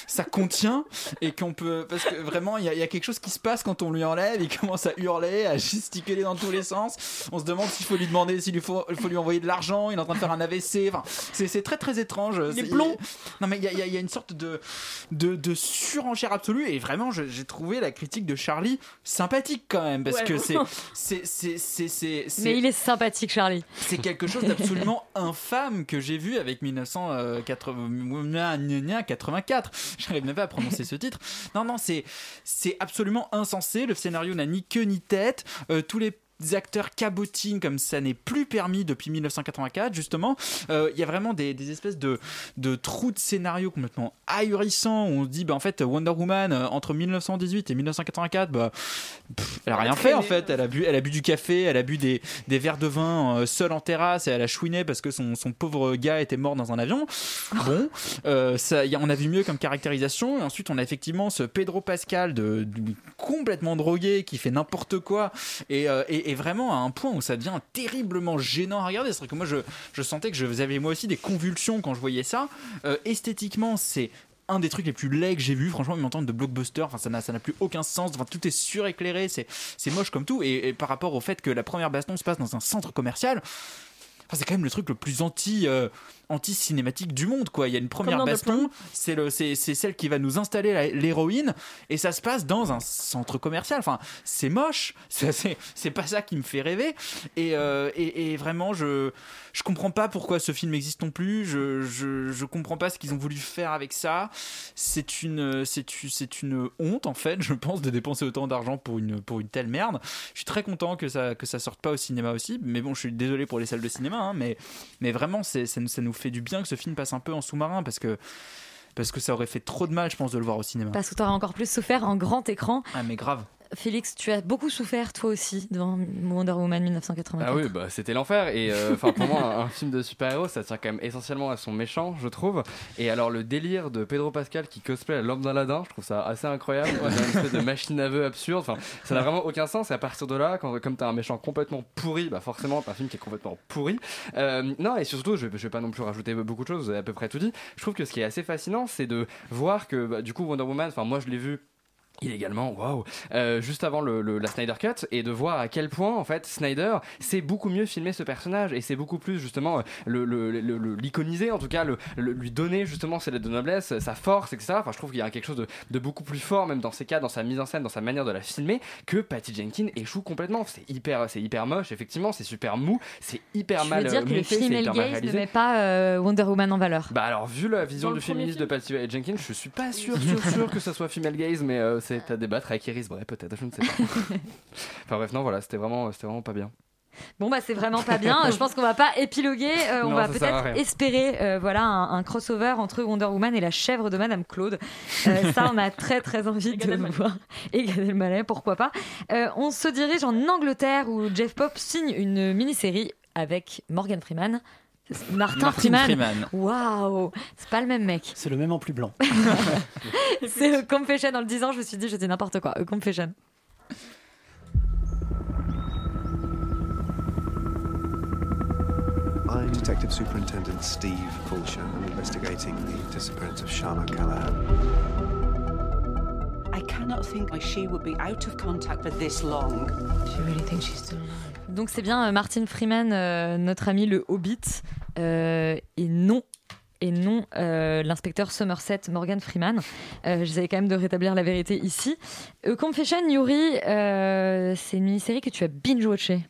ça contient et qu'on peut. Parce que vraiment, il y, a- il y a quelque chose qui se passe quand on lui enlève. Il commence à hurler, à gesticuler dans tous les sens. On se demande s'il faut lui demander, s'il lui faut, il faut lui envoyer de l'argent. Il est en train de faire un AVC. Enfin, c'est très très étrange. C'est- blond. Non, mais il y y y a une sorte de, de, de surenchère absolue. Et vraiment, j'ai trouvé la critique de Charlie sympathique quand même. Parce Ouais, que c'est. vraiment. c'est- c'est- c'est- c'est- c'est- Mais il est sympathique, Charlie. c'est quelque chose d'absolument infâme que j'ai vu avec 1984. J'arrive même pas à prononcer ce titre. Non, non, c'est absolument insensé. Le scénario n'a ni queue ni tête. Euh, tous les acteurs cabotinent comme ça n'est plus permis depuis 1984 justement. Euh, Il y a vraiment des, des espèces de, de trous de scénario complètement ahurissants où on se dit bah en fait Wonder Woman euh, entre 1918 et 1984 bah pff, elle a rien fait en fait. Elle a bu elle a bu du café, elle a bu des, des verres de vin euh, seule en terrasse et elle a chouiné parce que son, son pauvre gars était mort dans un avion. Bon, euh, ça, y a- on a vu mieux comme caractérisation. Et ensuite, on a effectivement ce Pedro Pascal de, de- complètement drogué qui fait n'importe quoi et, euh, et- et vraiment à un point où ça devient terriblement gênant à regarder. C'est vrai que moi, je, je sentais que je avais moi aussi des convulsions quand je voyais ça. Euh, esthétiquement, c'est un des trucs les plus laids que j'ai vu franchement ils m'entendent de blockbuster enfin ça n'a ça n'a plus aucun sens enfin tout est suréclairé c'est c'est moche comme tout et, et par rapport au fait que la première baston se passe dans un centre commercial enfin, c'est quand même le truc le plus anti euh, anti cinématique du monde quoi. Il y a une première baston c'est le c'est c'est celle qui va nous installer l'héroïne et ça se passe dans un centre commercial. Enfin c'est moche c'est c'est pas ça qui me fait rêver. Et euh, et, et vraiment je je comprends pas pourquoi ce film existe non plus. Je je je comprends pas ce qu'ils ont voulu faire avec ça. C'est une c'est une- c'est une honte en fait je pense de dépenser autant d'argent pour une pour une telle merde. Je suis très content que ça que ça sorte pas au cinéma aussi. Mais bon je suis désolé pour les salles de cinéma hein, mais mais vraiment c'est ça, nous- ça nous fait du bien que ce film passe un peu en sous-marin parce que parce que ça aurait fait trop de mal je pense de le voir au cinéma Parce que tu aurais encore plus souffert en grand écran. ah mais grave Félix, tu as beaucoup souffert toi aussi devant Wonder Woman 1984. Ah oui, bah c'était l'enfer. Et euh, pour moi, un, un film de super-héros, ça tient quand même essentiellement à son méchant, je trouve. Et alors le délire de Pedro Pascal qui cosplay l'homme d'Aladin, je trouve ça assez incroyable. Une espèce de machine à vœux absurde. Enfin, ça n'a vraiment aucun sens. Et à partir de là, quand, comme t'as un méchant complètement pourri, bah forcément t'as un film qui est complètement pourri. Euh, non, et surtout, je, vais- je vais pas non plus rajouter beaucoup de choses. Vous avez à peu près tout dit. Je trouve que ce qui est assez fascinant, c'est de voir que bah, du coup Wonder Woman. Enfin, moi je l'ai vu illégalement, waouh, euh, juste avant le, le- la Snyder Cut, et de voir à quel point en fait Snyder sait beaucoup mieux filmer ce personnage et c'est beaucoup plus justement euh, le le- le- le- l'iconiser, en tout cas le, le- lui donner justement ses lettres de noblesse, sa force, etc. Enfin, je trouve qu'il y a quelque chose de, de beaucoup plus fort même dans ces cas, dans sa mise en scène, dans sa manière de la filmer, que Patty Jenkins échoue complètement. C'est hyper, c'est hyper moche, effectivement, c'est super mou, c'est hyper Tu mal veux dire euh, que le monté, c'est female hyper mal gaze ne réalisé. met pas euh, Wonder Woman en valeur Bah alors vu la vision Dans du le féministe de Patty Jenkins, je suis pas sûr sûr sûr que ça soit female gaze, mais euh, c'est à débattre avec Iris Bray peut-être, je ne sais pas. enfin bref non voilà, c'était vraiment c'était vraiment pas bien. Bon bah c'est vraiment pas bien. Je pense qu'on va pas épiloguer. Euh, on va peut-être espérer euh, voilà un, un crossover entre Wonder Woman et la chèvre de Madame Claude. Euh, ça on a très très envie de le voir. Et Gad Elmaleh, pourquoi pas. Euh, on se dirige en Angleterre où Jeff Pop signe une mini-série avec Morgan Freeman. Martin, Martin Freeman. Freeman. Waouh, c'est pas le même mec. C'est le même en plus blanc. c'est A Confession en le disant, je me suis dit je dis n'importe quoi. A Confession. I'm Detective Superintendent Steve Fulcher. I'm investigating the disappearance of Shana Callahan. I cannot think why she would be out of contact for this long. Do you really think she's still alive? Donc c'est bien euh, Martin Freeman, euh, notre ami le Hobbit, euh, et non. Et non euh, l'inspecteur Somerset Morgan Freeman. Euh, J'essaie quand même de rétablir la vérité ici. A Confession, Yuri, euh, c'est une mini-série que tu as binge-watché.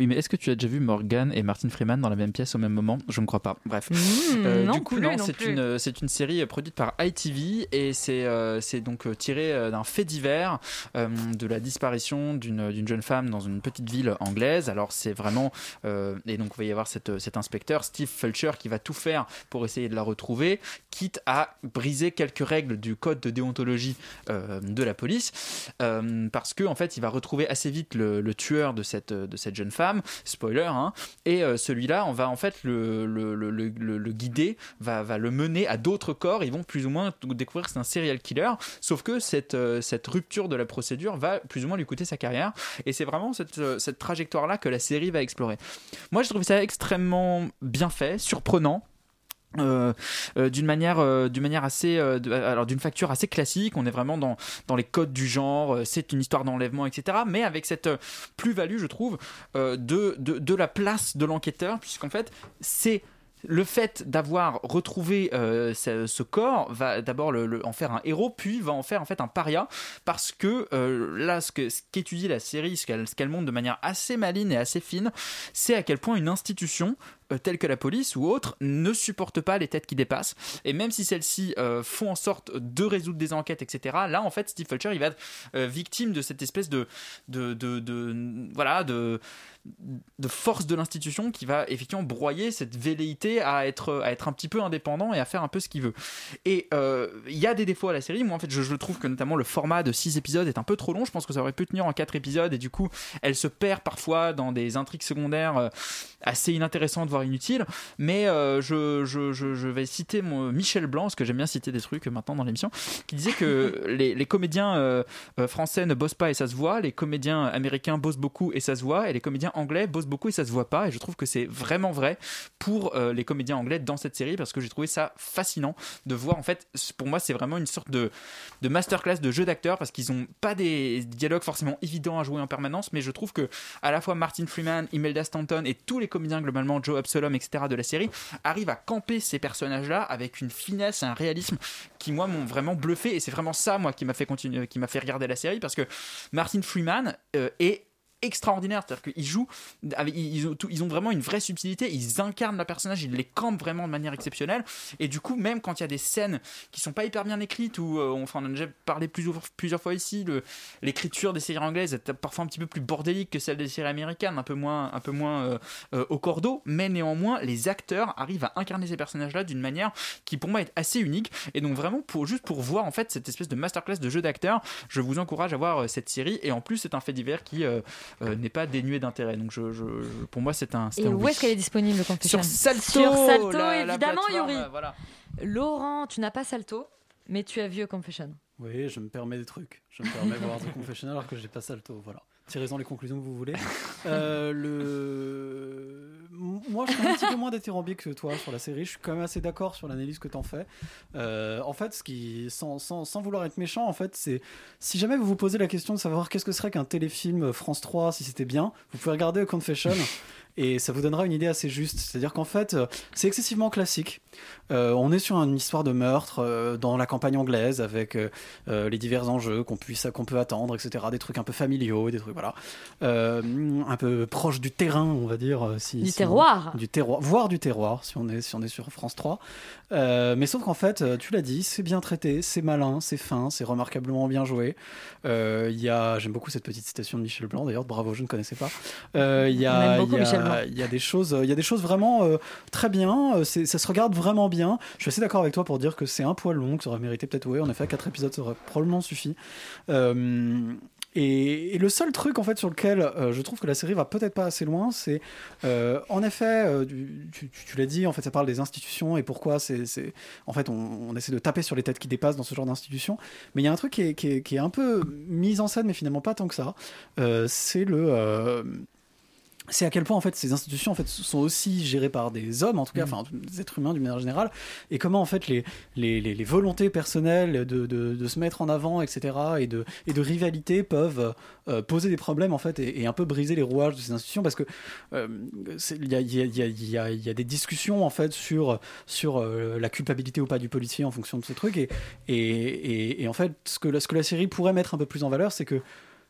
Oui, mais est-ce que tu as déjà vu Morgan et Martin Freeman dans la même pièce au même moment? Je ne crois pas. Bref. Euh, Mmh, non du coup, plus, non, non c'est une, c'est une série produite par ITV et c'est euh, c'est donc euh, tiré euh, d'un fait divers euh, de la disparition d'une d'une jeune femme dans une petite ville anglaise. Alors, c'est vraiment. euh, et donc, il va y avoir cette, cet inspecteur, Steve Fulcher, qui va tout faire pour essayer de la retrouver, quitte à briser quelques règles du code de déontologie euh, de la police. euh, parce que, en fait, il va retrouver assez vite le, le tueur de cette, de cette jeune femme. Spoiler, hein. Et euh, celui-là, on va en fait le, guider, va, va le mener à d'autres corps. Ils vont plus ou moins découvrir que c'est un serial killer. Sauf que cette, euh, cette rupture de la procédure va plus ou moins lui coûter sa carrière. Et c'est vraiment cette, euh, cette trajectoire-là que la série va explorer. Moi, je trouve ça extrêmement bien fait, surprenant. Euh, euh, d'une manière euh, d'une manière assez alors d'une facture assez classique. On est vraiment dans dans les codes du genre c'est une histoire d'enlèvement etc mais avec cette euh, plus-value je trouve de, de de la place de l'enquêteur puisqu'en fait c'est le fait d'avoir retrouvé ce, corps va d'abord le- en faire un héros, puis va en faire en fait un paria, parce que là, ce que- ce qu'étudie la série, ce qu'elle qu'elle montre de manière assez maligne et assez fine, c'est à quel point une institution euh, tels que la police ou autres, ne supportent pas les têtes qui dépassent. Et même si celles-ci euh, font en sorte de résoudre des enquêtes, etc., là, en fait, Steve Fulcher, il va être euh, victime de cette espèce de, de, de, voilà, de, de force de l'institution qui va effectivement broyer cette velléité à être, à être un petit peu indépendant et à faire un peu ce qu'il veut. Et il y a des défauts à la série. Moi, en fait, je, je trouve que notamment le format de 6 épisodes est un peu trop long. Je pense que ça aurait pu tenir en 4 épisodes et du coup, elle se perd parfois dans des intrigues secondaires assez inintéressantes, voire inutiles. Mais euh, je, je, je, je vais citer mon Michel Blanc, parce que j'aime bien citer des trucs maintenant dans l'émission, qui disait que les, les comédiens euh, euh, français ne bossent pas et ça se voit, les comédiens américains bossent beaucoup et ça se voit, et les comédiens anglais bossent beaucoup et ça se voit pas. Et je trouve que c'est vraiment vrai pour euh, les comédiens anglais dans cette série, parce que j'ai trouvé ça fascinant de voir, en fait, pour moi, c'est vraiment une sorte de, de masterclass de jeu d'acteurs, parce qu'ils ont pas des dialogues forcément évidents à jouer en permanence, mais je trouve que à la fois Martin Freeman, Imelda Stanton et tous les comédiens globalement, Joe Absalom, etc. de la série, arrivent à camper ces personnages-là avec une finesse un réalisme qui moi m'ont vraiment bluffé et c'est vraiment ça moi qui m'a fait continuer, qui m'a fait regarder la série parce que Martin Freeman euh, est extraordinaire, c'est-à-dire qu'ils jouent, ils ont, vraiment une vraie subtilité, ils incarnent le personnage, ils les campent vraiment de manière exceptionnelle, et du coup, même quand il y a des scènes qui sont pas hyper bien écrites, ou euh, enfin, on a déjà parlé plusieurs, fois ici, l'écriture des séries anglaises est parfois un petit peu plus bordélique que celle des séries américaines, un peu moins, un peu moins euh, euh, au cordeau, mais néanmoins, les acteurs arrivent à incarner ces personnages-là d'une manière qui pour moi est assez unique, et donc vraiment, juste pour voir en fait cette espèce de masterclass de jeu d'acteurs, je vous encourage à voir euh, cette série, et en plus, c'est un fait divers qui euh, n'est pas dénué d'intérêt, donc je, je- je- pour moi, c'est un, Et un où oui. est-ce qu'elle est disponible, le Confession Sur Salto, Sur Salto, la- la évidemment, plateforme, Yuri. euh, voilà. Laurent, tu n'as pas Salto, mais tu as vu A Confession. Oui, je me permets des trucs. Je me permets de voir The Confession alors que j'ai pas Salto. Voilà. Tirez-en les conclusions que vous voulez. Euh, le... Moi, je suis un petit peu moins dithyrambique que toi sur la série. Je suis quand même assez d'accord sur l'analyse que t'en fais. Euh, en fait, ce qui, sans, sans, sans vouloir être méchant, en fait, c'est si jamais vous vous posez la question de savoir qu'est-ce que serait qu'un téléfilm France 3 si c'était bien, vous pouvez regarder A Confession. Et ça vous donnera une idée assez juste. C'est-à-dire qu'en fait, euh, c'est excessivement classique. Euh, on est sur une histoire de meurtre euh, dans la campagne anglaise avec euh, les divers enjeux qu'on puisse qu'on peut attendre, etc. Des trucs un peu familiaux, des trucs voilà, un peu proche du terrain, on va dire. si terroir. du terroir, voire du terroir, si on est si on est sur France 3. Euh, mais sauf qu'en fait, euh, tu l'as dit, c'est bien traité, c'est malin, c'est fin, c'est remarquablement bien joué. Euh, y a, j'aime beaucoup cette petite citation de Michel Blanc. D'ailleurs, bravo, je ne connaissais pas. Euh, Il y a, des choses, il y a des choses vraiment très bien. ça se regarde vraiment bien. Je suis assez d'accord avec toi pour dire que c'est un poil long, que ça aurait mérité peut-être, oui, en effet, quatre épisodes, ça aurait probablement suffi. Et, le seul truc en fait sur lequel euh, je trouve que la série va peut-être pas assez loin, c'est euh, en effet, euh, tu, l'as dit, en fait, ça parle des institutions et pourquoi c'est, en fait, on, essaie de taper sur les têtes qui dépassent dans ce genre d'institutions. Mais il y a un truc qui est, qui est- qui est un peu mis en scène, mais finalement pas tant que ça. C'est le c'est à quel point en fait ces institutions en fait sont aussi gérées par des hommes en tout cas enfin des êtres humains d'une manière générale et comment en fait les les, les, volontés personnelles de, de, de se mettre en avant etc et de et de rivalité peuvent euh, poser des problèmes en fait et, et un peu briser les rouages de ces institutions parce que euh, il y a y a y a y a il y a des discussions en fait sur sur euh, la culpabilité ou pas du policier en fonction de ce truc et et, et, et en fait ce que la, ce que la série pourrait mettre un peu plus en valeur c'est que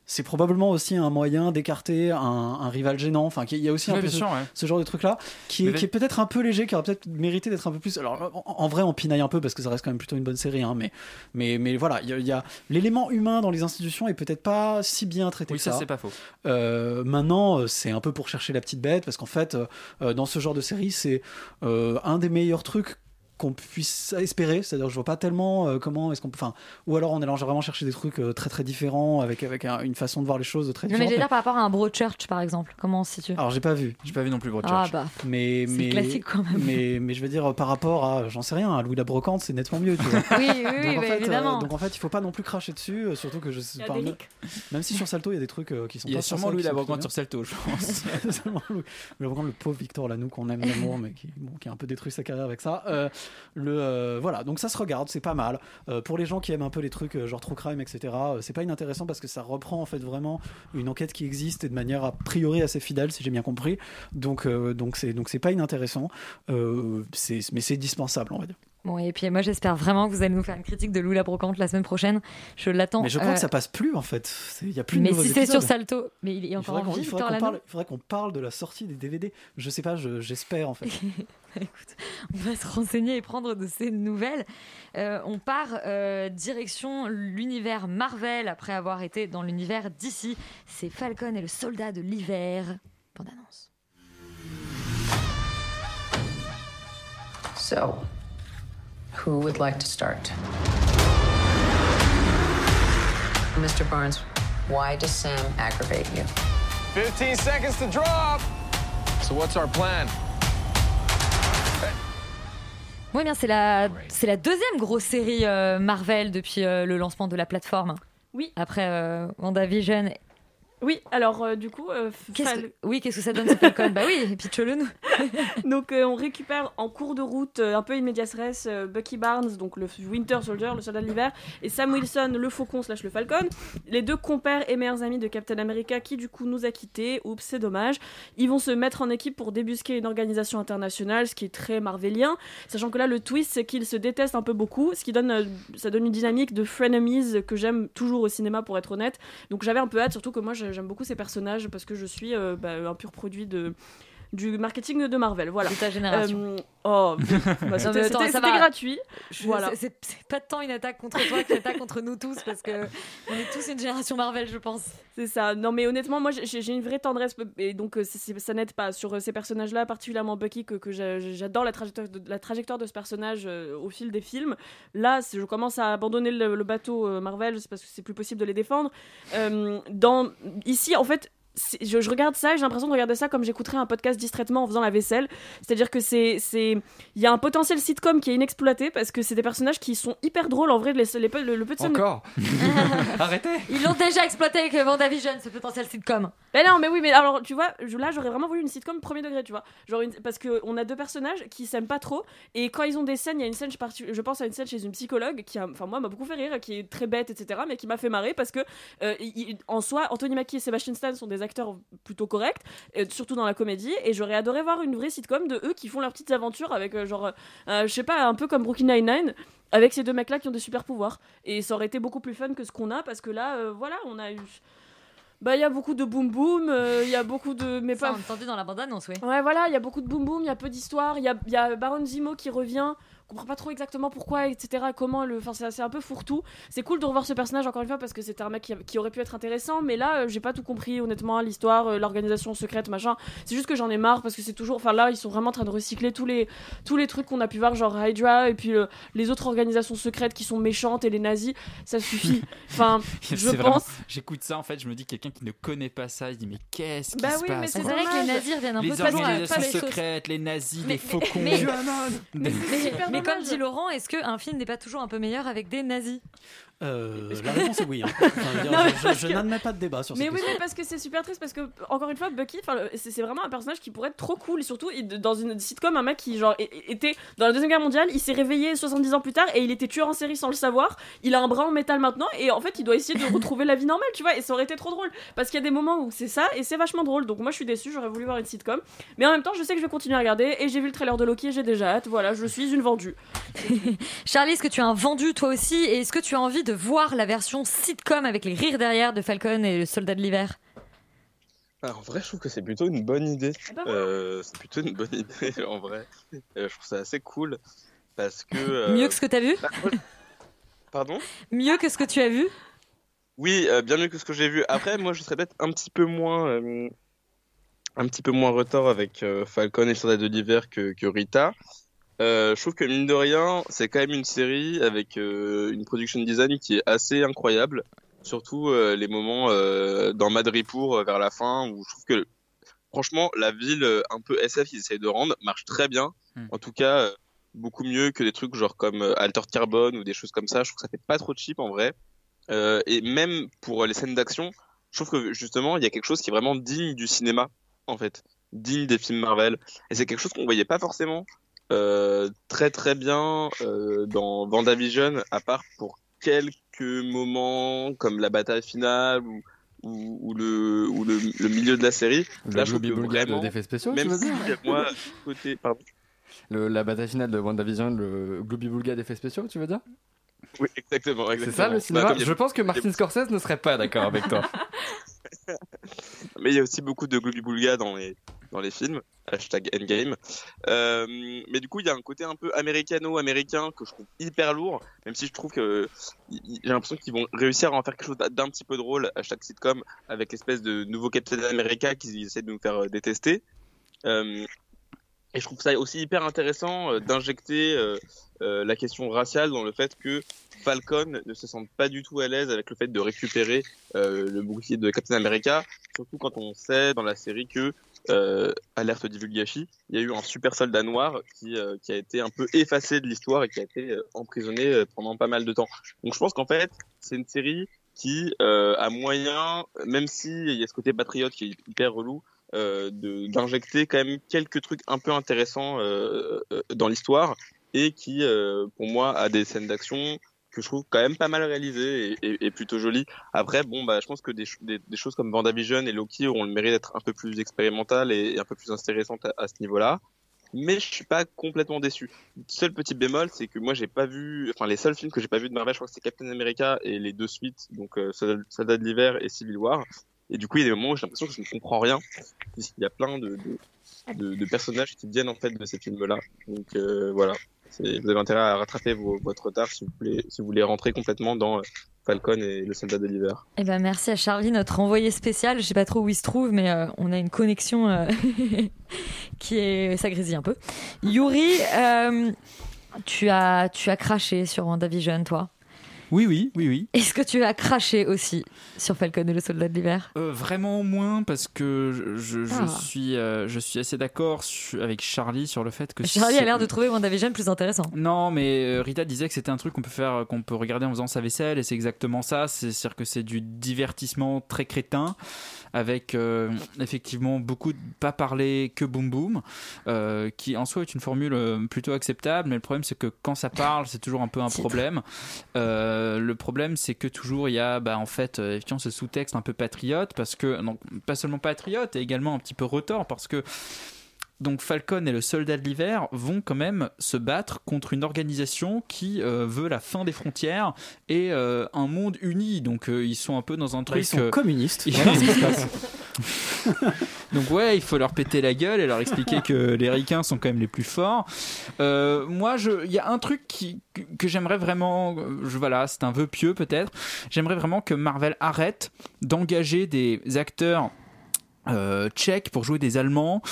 c'est probablement aussi un moyen d'écarter un, un rival gênant. Enfin, qu'il y a aussi un peu ce, sûr, ouais. ce genre de truc-là qui est, peut-être un peu léger, qui aurait peut-être mérité d'être un peu plus. Alors, en, en vrai, on pinaille un peu parce que ça reste quand même plutôt une bonne série, hein, mais, mais, mais voilà, il y a, il l'élément humain dans les institutions est peut-être pas si bien traité Oui, que ça, ça. c'est pas faux. Euh, maintenant, euh, c'est un peu pour chercher la petite bête parce qu'en fait, euh, euh, dans ce genre de série, c'est euh, un des meilleurs trucs qu'on puisse espérer, c'est-à-dire je vois pas tellement euh, comment est-ce qu'on peut, enfin, ou alors on allait vraiment chercher des trucs euh, très très différents avec avec un- une façon de voir les choses très Non, mais différente. j'allais dire par rapport à un Broadchurch, par exemple. Comment on se situe? Alors j'ai pas vu. J'ai pas vu non plus Ah, bah. Mais C'est mais classique, quand même. Mais mais je veux dire par rapport à j'en sais rien, à Louis la brocante, c'est nettement mieux. Tu vois. Oui, oui, oui, donc, en bah, fait, euh, évidemment. donc en fait, il faut pas non plus cracher dessus, euh, surtout que je Il y a enfin, des même- si sur Salto il y a des trucs euh, qui sont Il y a pas sûrement Louis la brocante sur Salto, je pense. Louis. Mais vraiment le pauvre Victor Lanoux qu'on aime d'amour, mais qui, bon, qui a un peu détruit sa carrière avec ça. Le euh, voilà, donc ça se regarde, c'est pas mal. Euh, pour les gens qui aiment un peu les trucs euh, genre true crime, etc. c'est pas inintéressant parce que ça reprend en fait vraiment une enquête qui existe et de manière a priori assez fidèle, si j'ai bien compris. Donc donc c'est donc c'est pas inintéressant, c'est mais c'est dispensable, on va dire. Bon, et puis moi j'espère vraiment que vous allez nous faire une critique de Lou la brocante la semaine prochaine. Je l'attends. Mais je crois Euh, que ça passe plus en fait. C'est- Il y a plus de Mais si c'est sur Salto, mais il est encore en vie, il faudrait qu'on parle, il faudrait qu'on parle de la sortie des DVD. Je sais pas, je- j'espère en fait. On va se renseigner et prendre de ces nouvelles. Euh, on part euh, direction l'univers Marvel après avoir été dans l'univers d'ici. C'est Falcon et le soldat de l'hiver. Bande annonce. So, who would like to start? Mr. Barnes, why does Sam aggravate you? 15 seconds to drop. So what's our plan? Oui, bien, c'est la, c'est la deuxième grosse série euh, Marvel depuis euh, le lancement de la plateforme. Oui. Après euh, WandaVision. Oui, alors euh, du coup, euh, Qu'est-ce Fal- que- Oui, qu'est-ce que ça donne, ce Falcon Bah oui, pitch-le nous. donc euh, on récupère en cours de route, un peu immédiat res, Bucky Barnes, donc le Winter Soldier, le soldat de l'hiver, et Sam Wilson, le faucon slash le Falcon, les deux compères et meilleurs amis de Captain America qui du coup nous a quittés, oups c'est dommage. Ils vont se mettre en équipe pour débusquer une organisation internationale, ce qui est très marvelien, sachant que là le twist c'est qu'ils se détestent un peu beaucoup, ce qui donne, ça donne une dynamique de frenemies que j'aime toujours au cinéma pour être honnête. Donc j'avais un peu hâte, surtout que moi j'ai- j'aime beaucoup ces personnages parce que je suis euh, bah, un pur produit de du marketing de Marvel, voilà. De ta génération. Euh, oh, bah, c'était gratuit. Je- Voilà. c'est- pas tant une attaque contre toi qu'une attaque contre nous tous parce que on est tous une génération Marvel, je pense. C'est ça. Non, mais honnêtement, moi, j'ai une vraie tendresse et donc euh, ça n'aide pas sur euh, ces personnages-là, particulièrement Bucky, que, que j'a- j'adore la trajectoire, de, la trajectoire de ce personnage euh, au fil des films. Là, je commence à abandonner le, le bateau euh, Marvel, c'est parce que c'est plus possible de les défendre. Euh, dans ici, en fait. Je, je regarde ça et j'ai l'impression de regarder ça comme j'écouterais un podcast distraitement en faisant la vaisselle. C'est-à-dire que c'est, c'est, il y a un potentiel sitcom qui est inexploité parce que c'est des personnages qui sont hyper drôles en vrai. Les, les, peu- le, le peu de scènes- Encore Arrêtez Ils l'ont déjà exploité avec WandaVision, ce potentiel sitcom. Mais non, mais oui, mais alors tu vois, je- là j'aurais vraiment voulu une sitcom premier degré, tu vois. Genre une- parce que on a deux personnages qui s'aiment pas trop et quand ils ont des scènes, il y a une scène, je, pense à une scène chez une psychologue qui, a- enfin moi, m'a beaucoup fait rire, qui est très bête, etc., mais qui m'a fait marrer parce que euh, il- en soi, Anthony Mackie et Sebastian Stan sont des acteurs plutôt corrects, euh, surtout dans la comédie, et j'aurais adoré voir une vraie sitcom de eux qui font leurs petites aventures avec euh, genre, euh, je sais pas, un peu comme Brooklyn Nine-Nine. Avec ces deux mecs-là qui ont des super pouvoirs. Et ça aurait été beaucoup plus fun que ce qu'on a, parce que là, euh, voilà, on a eu. Bah, il y a beaucoup de boom boom, euh, il y a beaucoup de. Mais Ça, pas. on dans la bande-annonce, oui. Ouais, voilà, il y a beaucoup de boom boom, il y a peu d'histoire, il y a, y a Baron Zemo qui revient, comprend pas trop exactement pourquoi, etc. Comment le. Enfin, c'est un peu fourre-tout. C'est cool de revoir ce personnage encore une fois parce que c'était un mec qui, qui aurait pu être intéressant, mais là, euh, j'ai pas tout compris, honnêtement, l'histoire, euh, l'organisation secrète, machin. C'est juste que j'en ai marre parce que c'est toujours. Enfin, là, ils sont vraiment en train de recycler tous les, tous les trucs qu'on a pu voir, genre Hydra et puis euh, les autres organisations secrètes qui sont méchantes et les nazis. Ça suffit. Enfin, je pense. J'écoute ça en fait, je me dis quelqu'un qui ne connaît pas ça, il dit mais qu'est-ce qui Bah se oui, mais passe? c'est C'est vrai que les nazis reviennent un Les peu organisations les choses. secrètes, les nazis, Mais- les faucons. mais- c'est Mais, comme dit Laurent, est-ce qu'un film n'est pas toujours un peu meilleur avec des nazis? Euh, la réponse est oui. hein. Enfin, je veux dire, Non, mais je- je parce je que- n'admets pas de débat sur Mais cette oui, question. mais parce que c'est super triste parce que encore une fois Bucky, c'est vraiment un personnage qui pourrait être trop cool et surtout il- dans une sitcom un mec qui genre était dans la deuxième guerre mondiale, il s'est réveillé 70 ans plus tard et il était tueur en série sans le savoir. Il a un bras en métal maintenant et en fait il doit essayer de retrouver la vie normale, tu vois. Et ça aurait été trop drôle parce qu'il y a des moments où c'est ça et c'est vachement drôle. Donc moi je suis déçue, j'aurais voulu voir une sitcom, mais en même temps je sais que je vais continuer à regarder et j'ai vu le trailer de Loki et j'ai déjà hâte. Voilà, je suis une vendue. Charlie, est-ce que tu as un vendu toi aussi Et est-ce que tu as envie de voir la version sitcom avec les rires derrière de Falcon et le soldat de l'hiver Ah, en vrai, je trouve que c'est plutôt une bonne idée. bah Euh, c'est plutôt une bonne idée, en vrai. Euh, je trouve ça assez cool. Parce que. euh, Mieux que ce que tu as vu Pardon? Mieux que ce que tu as vu? Oui, euh, bien mieux que ce que j'ai vu. Après, moi, je serais peut-être un petit peu moins. euh, un petit peu moins retard avec euh, Falcon et le soldat de l'hiver que, que Rita. Euh, je trouve que mine de rien, c'est quand même une série avec euh, une production design qui est assez incroyable. Surtout euh, les moments dans Madripour vers la fin où je trouve que franchement la ville un peu SF qu'ils essayent de rendre marche très bien. Hmm. En tout cas, beaucoup mieux que des trucs genre comme Altered Carbone ou des choses comme ça. Je trouve que ça fait pas trop cheap en vrai. Et même pour les scènes d'action, je trouve que justement il y a quelque chose qui est vraiment digne du cinéma en fait, digne des films Marvel. Et c'est quelque chose qu'on voyait pas forcément euh, très très bien euh, dans Vendavision, à part pour quelques moments comme la bataille finale ou ou, ou le ou le, le milieu de la série. Le Là, je trouve vraiment, d'effets spéciaux, même si moi côté pardon. Le- la bataille finale de WandaVision, le Glooby-Boulga d'effets spéciaux, tu veux dire? Oui, exactement. C'est exactement. ça le Bah, cinéma a- Je pense que Martin Scorsese ne serait pas d'accord avec toi. Mais il y a aussi beaucoup de globi-boulga dans les, dans les films. Hashtag Endgame. Euh, mais du coup, il y a un côté un peu américano-américain que je trouve hyper lourd, même si je trouve que j'ai l'impression qu'ils vont réussir à en faire quelque chose d'un petit peu drôle chaque sitcom avec l'espèce de nouveau Captain America qu'ils essaient de nous faire euh, détester. Euh, et je trouve ça aussi hyper intéressant d'injecter la question raciale dans le fait que Falcon ne se sente pas du tout à l'aise avec le fait de récupérer le bouclier de Captain America, surtout quand on sait dans la série que euh, alerte divulgachi, il y a eu un super soldat noir qui, euh, qui a été un peu effacé de l'histoire et qui a été euh, emprisonné euh, pendant pas mal de temps. Donc je pense qu'en fait c'est une série qui euh, a moyen, même s'il y a ce côté patriote qui est hyper relou, euh, d'injecter quand même quelques trucs un peu intéressants dans l'histoire et qui, pour moi, a des scènes d'action que je trouve quand même pas mal réalisées et, plutôt jolies. Après, bon, bah, je pense que des, ch- des, des choses comme WandaVision et Loki auront le mérite d'être un peu plus expérimentales et, un peu plus intéressantes à, ce niveau-là. Mais je suis pas complètement déçu. Seul petit bémol, c'est que moi j'ai pas vu, enfin les seuls films que j'ai pas vu de Marvel, je crois que c'est Captain America et les deux suites, donc euh, Soldat de l'hiver et Civil War. Et du coup, il y a des moments où j'ai l'impression que je ne comprends rien, puisqu'il y a plein de, personnages qui viennent en fait de ces films-là. Donc euh, voilà, vous avez intérêt à rattraper votre retard si vous, voulez, rentrer complètement dans euh, Falcon et le Soldat de l'hiver. Eh ben merci à Charlie, notre envoyé spécial. Je sais pas trop où il se trouve, mais euh, on a une connexion euh, qui est, ça un peu. Yuri, tu as, tu as craché sur WandaVision, toi? Oui, oui, oui, oui. Est-ce que tu as craché aussi sur Falcon et le Soldat de l'hiver? Euh, vraiment moins parce que je, je, je Ah. suis, euh, je suis assez d'accord avec Charlie sur le fait que Charlie a l'air de trouver WandaVision plus intéressant. Non, mais euh, Rita disait que c'était un truc qu'on peut faire, qu'on peut regarder en faisant sa vaisselle, et c'est exactement ça. C'est- C'est-à-dire que c'est du divertissement très crétin, avec euh, effectivement beaucoup de pas parler que boum boum, euh, qui en soi est une formule plutôt acceptable. Mais le problème, c'est que quand ça parle, c'est toujours un peu un problème. Euh, le problème, c'est que toujours il y a, bah, en fait, euh, effectivement, ce sous-texte un peu patriote, parce que donc pas seulement patriote, et également un petit peu retort, parce que donc Falcon et le soldat de l'hiver vont quand même se battre contre une organisation qui euh, veut la fin des frontières et euh, un monde uni. Donc euh, ils sont un peu dans un truc. ils sont communistes. ils- Voilà ce qui se passe. Donc ouais, il faut leur péter la gueule et leur expliquer que les ricains sont quand même les plus forts. Euh, moi, il y a un truc qui, que, que j'aimerais vraiment, je, voilà, c'est un vœu pieux peut-être. J'aimerais vraiment que Marvel arrête d'engager des acteurs euh, tchèques pour jouer des Allemands,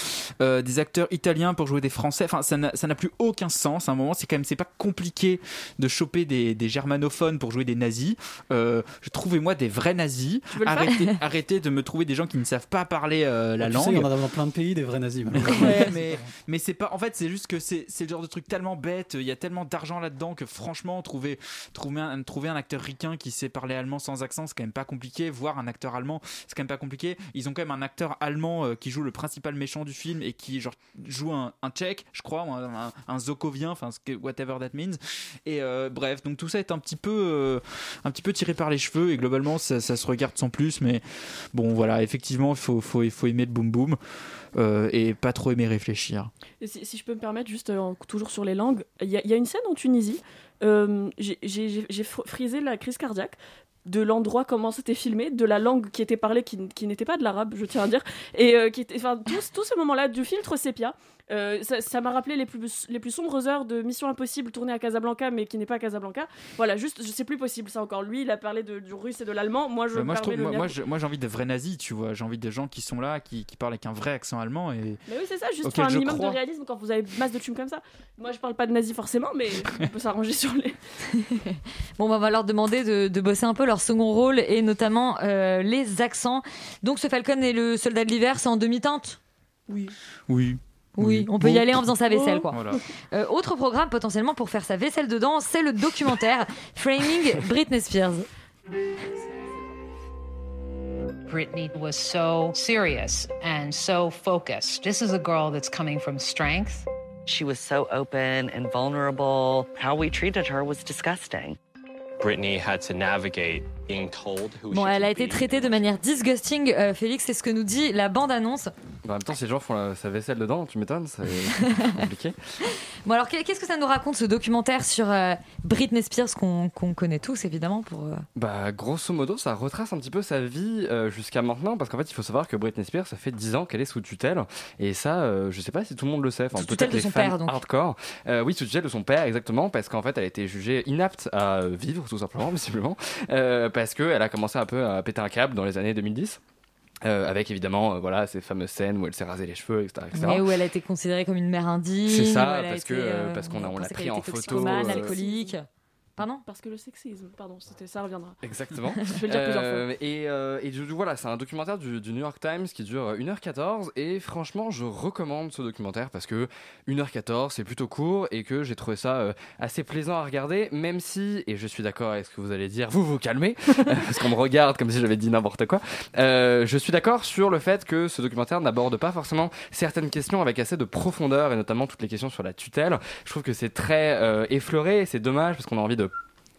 euh, des acteurs italiens pour jouer des Français. Enfin, ça n'a plus aucun sens. À un moment, c'est quand même c'est pas compliqué de choper des, des germanophones pour jouer des nazis. Euh, trouvez-moi des vrais nazis. Arrêtez, arrêtez de me trouver des gens qui ne savent pas parler euh, la Tu langue. sais, il y en a dans plein de pays des vrais nazis. Ouais, mais, mais c'est pas. En fait, c'est juste que c'est c'est le genre de truc tellement bête. Il y a tellement d'argent là-dedans que franchement, trouver, trouver, un, trouver un acteur ricain qui sait parler allemand sans accent, c'est quand même pas compliqué. Voir un acteur allemand, c'est quand même pas compliqué. Ils ont quand même un acteur allemand euh, qui joue le principal méchant du film et qui genre joue un, un tchèque, je crois, un, un, zokovien, enfin whatever that means. Et euh, bref, donc tout ça est un petit peu, euh, un petit peu tiré par les cheveux et globalement ça, se regarde sans plus. Mais bon, voilà, effectivement, il faut, faut, faut aimer le boom boom et pas trop aimer réfléchir. Si, je peux me permettre, juste toujours sur les langues, il y, a- une scène en Tunisie. j'ai- J'ai j'ai- j'ai fr- frisé la crise cardiaque de l'endroit comment c'était filmé, de la langue qui était parlée, qui, qui n'était pas de l'arabe, je tiens à dire, et euh, qui était, tout ce moment-là du filtre sépia. Euh, ça m'a rappelé les plus, les plus sombres heures de Mission Impossible tournée à Casablanca, mais qui n'est pas à Casablanca. Voilà, juste, je sais plus possible ça encore. Lui, il a parlé de- du russe et de l'allemand. Moi, je Bah, moi, je trouve- le moi, j'ai envie de vrais nazis, tu vois. J'ai envie de gens qui sont là, qui, qui parlent avec un vrai accent allemand. Et... Mais oui, c'est ça, juste faire un minimum crois. de réalisme quand vous avez masse de thunes comme ça. Moi, je parle pas de nazis forcément, mais on peut s'arranger sur les. Bon, bah, on va leur demander de, de bosser un peu leur second rôle et notamment euh, les accents. Donc, ce Falcon et le Soldat de l'hiver, c'est en demi-teinte? Oui. Oui. Oui, on peut y aller en faisant sa vaisselle, quoi. Voilà. Euh, autre programme potentiellement pour faire sa vaisselle dedans, c'est le documentaire Framing Britney Spears. Brittany was so serious and so focused. This is a girl that's coming from strength. She was so open and vulnerable. How we treated her was disgusting. Britney had to navigate Bon, elle a été traitée de manière disgusting. Euh, Félix, c'est ce que nous dit la bande-annonce. En même temps, si les gens font la- sa vaisselle dedans, tu m'étonnes, c'est compliqué. Bon, alors qu'est- qu'est-ce que ça nous raconte ce documentaire sur euh, Britney Spears qu'on connaît tous évidemment pour. euh, Bah, grosso modo, ça retrace un petit peu sa vie euh, jusqu'à maintenant, parce qu'en fait, il faut savoir que Britney Spears, ça fait 10 ans qu'elle est sous tutelle, et ça, euh, je sais pas si tout le monde le sait. Enfin, Sous peut-être tutelle de les son père, donc. hardcore. Euh, oui, sous tutelle de son père, exactement, parce qu'en fait, elle a été jugée inapte à vivre, tout simplement, visiblement, euh, parce qu'elle a commencé un peu à péter un câble dans les années 2010. euh, avec évidemment euh, voilà ces fameuses scènes où elle s'est rasé les cheveux etc, etc. Mais où elle a été considérée comme une mère indigne. C'est ça, parce été, que, euh, parce qu'on a- on l'a pris en photo, alcoolique. Pardon Parce que le sexisme, pardon, c'était ça reviendra. Exactement. Je vais le dire plusieurs Euh, fois. et, euh, et du, du- voilà, c'est un documentaire du, du New York Times qui dure 1h14 et franchement, je recommande ce documentaire parce que 1h14, c'est plutôt court et que j'ai trouvé ça euh, assez plaisant à regarder, même si, et je suis d'accord avec ce que vous allez dire, vous vous calmez, parce qu'on me regarde comme si j'avais dit n'importe quoi. Euh, je suis d'accord sur le fait que ce documentaire n'aborde pas forcément certaines questions avec assez de profondeur et notamment toutes les questions sur la tutelle. Je trouve que c'est très euh, effleuré et c'est dommage parce qu'on a envie de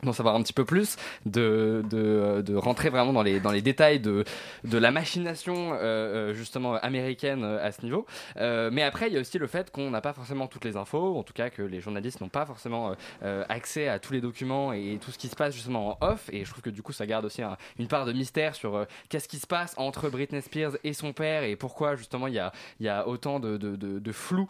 d'en savoir un petit peu plus, de, de, de rentrer vraiment dans les, dans les détails de, de la machination euh, euh, justement américaine euh, à ce niveau. Mais après, il y a aussi le fait qu'on n'a pas forcément toutes les infos, en tout cas que les journalistes n'ont pas forcément accès à tous les documents et tout ce qui se passe justement en off. Et je trouve que du coup, ça garde aussi un- une part de mystère sur qu'est-ce qui se passe entre Britney Spears et son père et pourquoi justement il y a, y a autant de, de, de, de flou,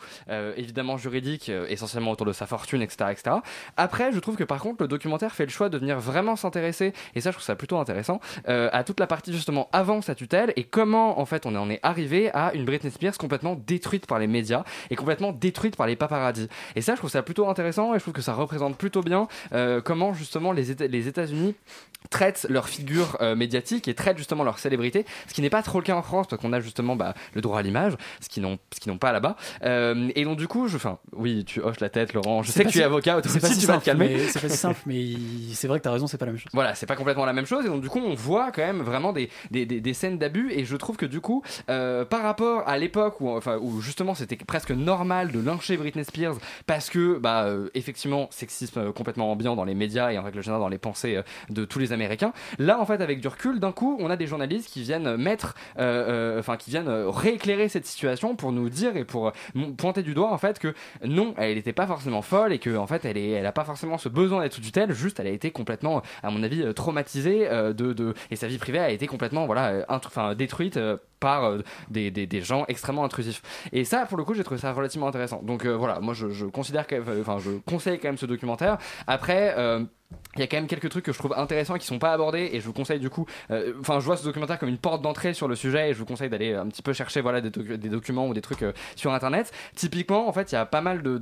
évidemment juridique, essentiellement autour de sa fortune, etc., etc. Après, je trouve que par contre, le documentaire fait le choix de venir vraiment s'intéresser, et ça, je trouve ça plutôt intéressant, euh, à toute la partie justement avant sa tutelle et comment en fait on en est arrivé à une Britney Spears complètement détruite par les médias et complètement détruite par les paparazzis. Et ça, je trouve ça plutôt intéressant et je trouve que ça représente plutôt bien euh, comment justement les, Éta- les États-Unis traitent leur figure euh, médiatique et traitent justement leur célébrité, ce qui n'est pas trop le cas en France parce qu'on a justement bah, le droit à l'image, ce qu'ils n'ont pas là-bas. Euh, et donc du coup, je, enfin, oui, tu hoches la tête, Laurent. Je sais que tu es avocat, c'est pas si tu vas te simple, calmer. mais- C'est pas si simple, mais il- c'est vrai que t'as raison, c'est pas la même chose. Voilà, c'est pas complètement la même chose. Et donc, du coup, on voit quand même vraiment des, des, des- des scènes d'abus. Et je trouve que, du coup, euh, par rapport à l'époque où, enfin, où justement c'était presque normal de lyncher Britney Spears parce que, bah, euh, effectivement, sexisme euh, complètement ambiant dans les médias et en règle générale dans les pensées de tous les Américains. Là, en fait, avec du recul, d'un coup, on a des journalistes qui viennent mettre, enfin, qui viennent rééclairer cette situation pour nous dire et pour pointer du doigt, en fait, que non, elle n'était pas forcément folle et que, en fait, elle, est, elle pas forcément ce besoin d'être tutelle, juste elle a été complètement, à mon avis, euh, traumatisée euh, de, de, et sa vie privée a été complètement, voilà, euh, enfin, détruite par des, des, gens extrêmement intrusifs. Et ça, pour le coup, j'ai trouvé ça relativement intéressant. Donc voilà, moi je, considère enfin, je conseille quand même ce documentaire. Après. euh, il y a quand même quelques trucs que je trouve intéressants et qui sont pas abordés et je vous conseille du coup euh, enfin je vois ce documentaire comme une porte d'entrée sur le sujet et je vous conseille d'aller un petit peu chercher voilà des, docu- des documents ou des trucs euh, sur internet typiquement en fait il y a pas mal de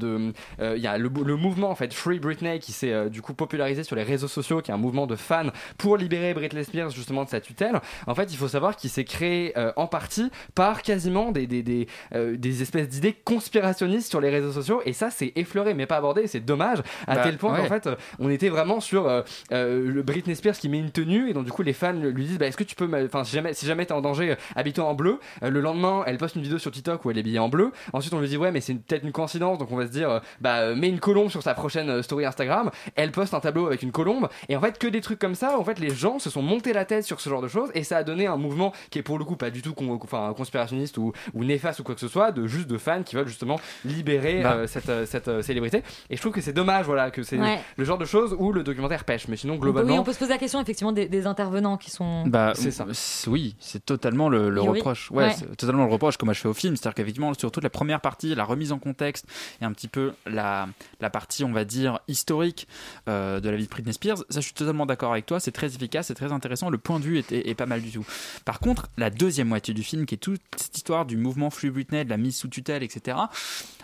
euh, il y a le, le mouvement en fait Free Britney qui s'est du coup popularisé sur les réseaux sociaux qui est un mouvement de fans pour libérer Britney Spears justement de sa tutelle en fait il faut savoir qu'il s'est créé en partie par quasiment des des, des, des espèces d'idées conspirationnistes sur les réseaux sociaux et ça c'est effleuré mais pas abordé c'est dommage à Bah, tel point ouais. qu'en fait on était vraiment sur euh, euh, le Britney Spears qui met une tenue et donc du coup les fans lui disent bah, est-ce que tu peux enfin si jamais si jamais t'es en danger euh, habille-toi en bleu. Euh, le lendemain elle poste une vidéo sur TikTok où elle est habillée en bleu. Ensuite on lui dit ouais mais c'est peut-être une coïncidence. Donc on va se dire bah mets une colombe sur sa prochaine story Instagram. Elle poste un tableau avec une colombe. Et en fait que des trucs comme ça en fait les gens se sont montés la tête sur ce genre de choses. Et ça a donné un mouvement qui est pour le coup pas du tout con- enfin, conspirationniste ou, ou néfaste ou quoi que ce soit de juste de fans qui veulent justement libérer Bah. euh, cette, cette euh, célébrité. Et je trouve que c'est dommage voilà que c'est Ouais. le genre de choses où le documentaire pêche mais sinon globalement oui, on peut se poser la question effectivement des, des intervenants qui sont. Bah, C'est ça. Oui, c'est totalement le, le Oui, oui. reproche. Ouais, Ouais. c'est totalement le reproche que moi je fais au film. C'est-à-dire qu'effectivement, sur toute la première partie, la remise en contexte et un petit peu la, la partie, on va dire, historique euh, de la vie de Britney Spears, ça je suis totalement d'accord avec toi. C'est très efficace, c'est très intéressant. Le point de vue est, est- est pas mal du tout. Par contre, la deuxième moitié du film, qui est toute cette histoire du mouvement Free Britney, de la mise sous tutelle, etc.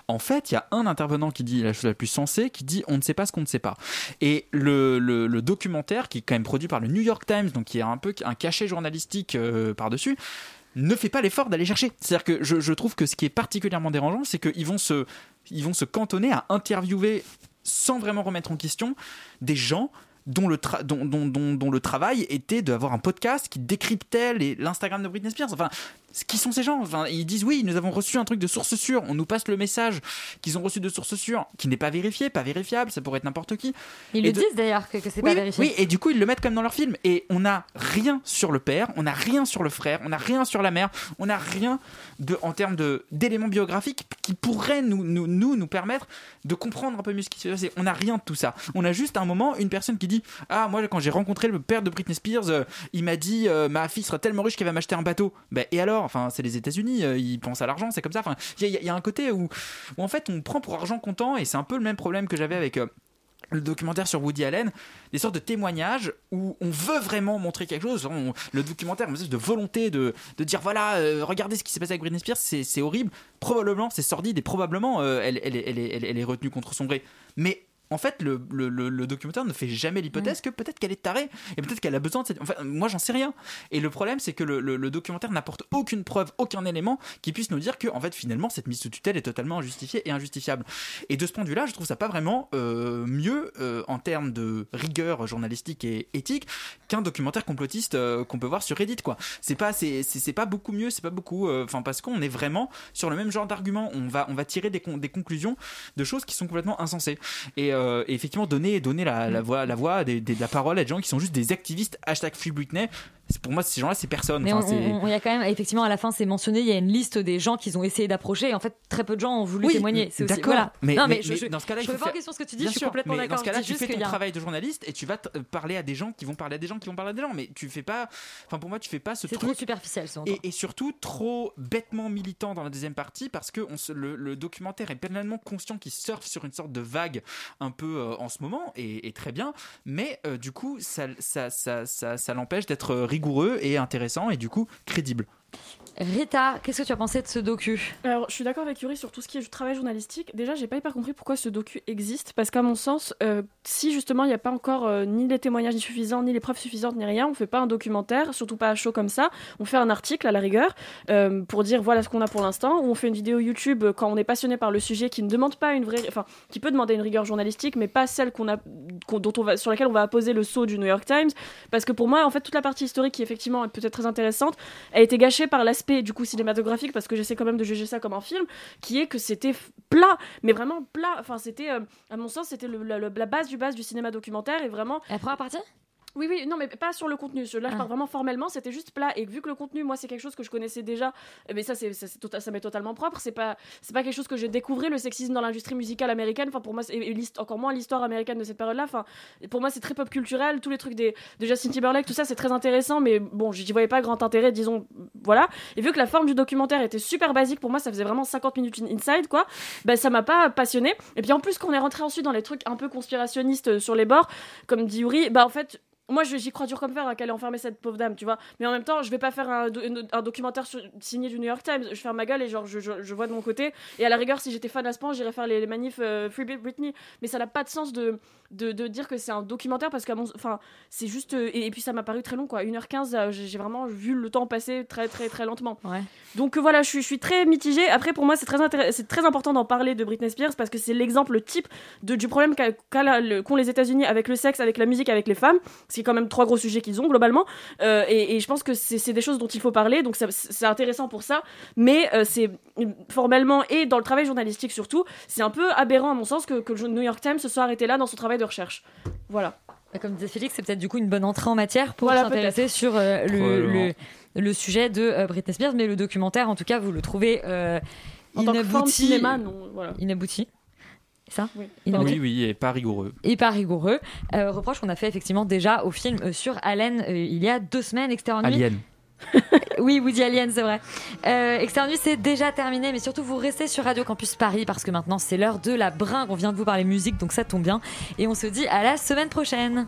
En fait, il y a un intervenant qui dit la chose la plus sensée, qui dit on ne sait pas ce qu'on ne sait pas. Et le, documentaire, qui est quand même produit par le New York Times, donc qui est un peu un cachet journalistique euh, par-dessus, ne fait pas l'effort d'aller chercher. C'est-à-dire que je, je trouve que ce qui est particulièrement dérangeant, c'est qu'ils vont se, ils vont se cantonner à interviewer sans vraiment remettre en question des gens dont le, tra- dont, dont, dont, dont le travail était d'avoir un podcast qui décryptait l'Instagram de Britney Spears. Enfin, qui sont ces gens? Enfin, Ils disent oui, nous avons reçu un truc de source sûre. On nous passe le message qu'ils ont reçu de source sûre, qui n'est pas vérifié, pas vérifiable. Ça pourrait être n'importe qui. Ils Et le de- disent d'ailleurs que, que c'est oui, pas vérifié. Oui, et du coup, ils le mettent comme dans leur film. Et on n'a rien sur le père, on n'a rien sur le frère, on n'a rien sur la mère, on n'a rien de, en termes d'éléments biographiques qui pourraient nous, nous, nous, nous permettre de comprendre un peu mieux ce qui s'est passé. On n'a rien de tout ça. On a juste à un moment une personne qui dit Ah, moi, quand j'ai rencontré le père de Britney Spears, euh, il m'a dit euh, Ma fille sera tellement riche qu'elle va m'acheter un bateau. Ben, et alors? Enfin, c'est les États-Unis, euh, ils pensent à l'argent, c'est comme ça. Enfin, il y, a- un côté où, en fait, on prend pour argent comptant, et c'est un peu le même problème que j'avais avec. le documentaire sur Woody Allen, des sortes de témoignages où on veut vraiment montrer quelque chose. Le documentaire, une espèce de volonté de, dire voilà, regardez ce qui s'est passé avec Britney Spears, c'est horrible. Probablement, c'est sordide et probablement, elle, elle est retenue contre son gré. Mais en fait, le, le, le- le documentaire ne fait jamais l'hypothèse que peut-être qu'elle est tarée et peut-être qu'elle a besoin de cette. Enfin, moi, j'en sais rien. Et le problème, c'est que le, documentaire n'apporte aucune preuve, aucun élément qui puisse nous dire que, en fait, finalement, cette mise sous tutelle est totalement injustifiée et injustifiable. Et de ce point de vue-là, je trouve ça pas vraiment euh, mieux euh, en termes de rigueur journalistique et éthique qu'un documentaire complotiste euh, qu'on peut voir sur Reddit, quoi. C'est pas, c'est, pas beaucoup mieux, c'est pas beaucoup. Enfin, parce qu'on est vraiment sur le même genre d'argument. On va, on va tirer des, con- des conclusions de choses qui sont complètement insensées. Et, euh, et effectivement, donner, donner la, la voix, la voix, des, des- la parole à des gens qui sont juste des activistes. Hashtag Free Britney. Pour moi, ces gens-là, c'est personne. Mais Enfin, on- on- y a quand même, effectivement, à la fin, c'est mentionné, il y a une liste des gens qu'ils ont essayé d'approcher. Et en fait, très peu de gens ont voulu Oui, témoigner. C'est aussi, voilà. Mais, non, mais- je, mais je- dans ce cas-là, je remets pas en faire- question ce que tu dis, je suis sûr, complètement d'accord. Dans ce Je cas-là, tu fais ton a- travail de journaliste et tu vas euh, parler à des gens qui vont parler à des gens qui vont parler à des gens. Mais tu fais pas. Enfin, pour moi, tu fais pas ce C'est truc trop superficiel, et, et surtout trop bêtement militant dans la deuxième partie parce que on se- le, le documentaire est pleinement conscient qu'il surfe sur une sorte de vague un peu euh, en ce moment et, et très bien mais euh, du coup ça, ça, ça, ça, ça l'empêche d'être rigoureux et intéressant et du coup crédible Rita, qu'est-ce que tu as pensé de ce docu Alors, je suis d'accord avec Yuri sur tout ce qui est travail journalistique. Déjà, j'ai pas hyper compris pourquoi ce docu existe, parce qu'à mon sens, euh, si justement il n'y a pas encore euh, ni les témoignages suffisants, ni les preuves suffisantes, ni rien, on fait pas un documentaire, surtout pas à chaud comme ça. On fait un article à la rigueur euh, pour dire voilà ce qu'on a pour l'instant, ou on fait une vidéo YouTube quand on est passionné par le sujet qui ne demande pas une vraie, enfin, qui peut demander une rigueur journalistique, mais pas celle qu'on a, dont on va, sur laquelle on va apposer le sceau du New York Times, parce que pour moi, en fait, toute la partie historique qui effectivement est peut-être très intéressante, a été gâchée par l'aspect du coup cinématographique parce que j'essaie quand même de juger ça comme un film qui est que c'était plat mais vraiment plat. Enfin c'était euh, à mon sens c'était la, la base du base du cinéma documentaire et vraiment la première partie oui, oui, non, mais pas sur le contenu. Là, je parle vraiment formellement, c'était juste plat. Et vu que le contenu, moi, c'est quelque chose que je connaissais déjà, eh ben ça, c'est, ça, c'est tota- ça m'est totalement propre. C'est pas, c'est pas quelque chose que j'ai découvert, le sexisme dans l'industrie musicale américaine. Enfin, pour moi, c'est, et encore moins l'histoire américaine de cette période-là. Enfin, pour moi, c'est très pop culturel. Tous les trucs des, de Justin Timberlake, tout ça, c'est très intéressant. Mais bon, j'y voyais pas grand intérêt, disons, voilà. Et vu que la forme du documentaire était super basique, pour moi, ça faisait vraiment 50 minutes in- inside, quoi. Ben, ça m'a pas passionné. Et puis en plus, quand on est rentré ensuite dans les trucs un peu conspirationnistes euh, sur les bords, comme dit Yuri, bah en fait, moi j'y crois dur comme fer à qu'elle ait enfermé cette pauvre dame, tu vois. Mais en même temps, je vais pas faire un, do- une- un documentaire sur- signé du New York Times. Je ferme ma gueule et genre je, je- je vois de mon côté. Et à la rigueur, si j'étais fan à ce point, j'irais faire les, les manifs euh, Free Britney. Mais ça n'a pas de sens de, de, de dire que c'est un documentaire parce. Enfin, c'est juste. euh, et, et puis ça m'a paru très long, quoi. 1h15, euh, j'ai vraiment vu le temps passer très, très, très lentement. Donc euh, voilà, je suis, je suis très mitigée. Après, pour moi, c'est très, c'est très important d'en parler de Britney Spears parce que c'est l'exemple type de, du problème qu'ont les États-Unis avec le sexe, avec la musique, avec les femmes. C'est quand même trois gros sujets qu'ils ont globalement. Euh, et, et je pense que c'est des choses dont il faut parler. Donc c'est intéressant pour ça. Mais euh, c'est formellement et dans le travail journalistique surtout, c'est un peu aberrant à mon sens que, que le New York Times se soit arrêté là dans son travail de recherche. Voilà. Bah, Comme disait Félix, c'est peut-être du coup une bonne entrée en matière pour Voilà, s'intéresser sur euh, le, Probablement. le, le sujet de euh, Britney Spears, mais le documentaire, en tout cas, vous le trouvez euh, En tant que forme inabouti. cinéma, non, voilà. Inabouti. C'est Ça Oui. Oui oui et pas rigoureux Et pas rigoureux. Euh, reproche qu'on a fait effectivement déjà au film euh, sur Allen euh, il y a deux semaines, Externe Nuit. Alien Oui, Woody Alien, c'est vrai. Euh, Externe Nuit, c'est déjà terminé, mais surtout vous restez sur Radio Campus Paris parce que maintenant c'est l'heure de la bringue. On vient de vous parler musique, donc ça tombe bien. Et on se dit à la semaine prochaine.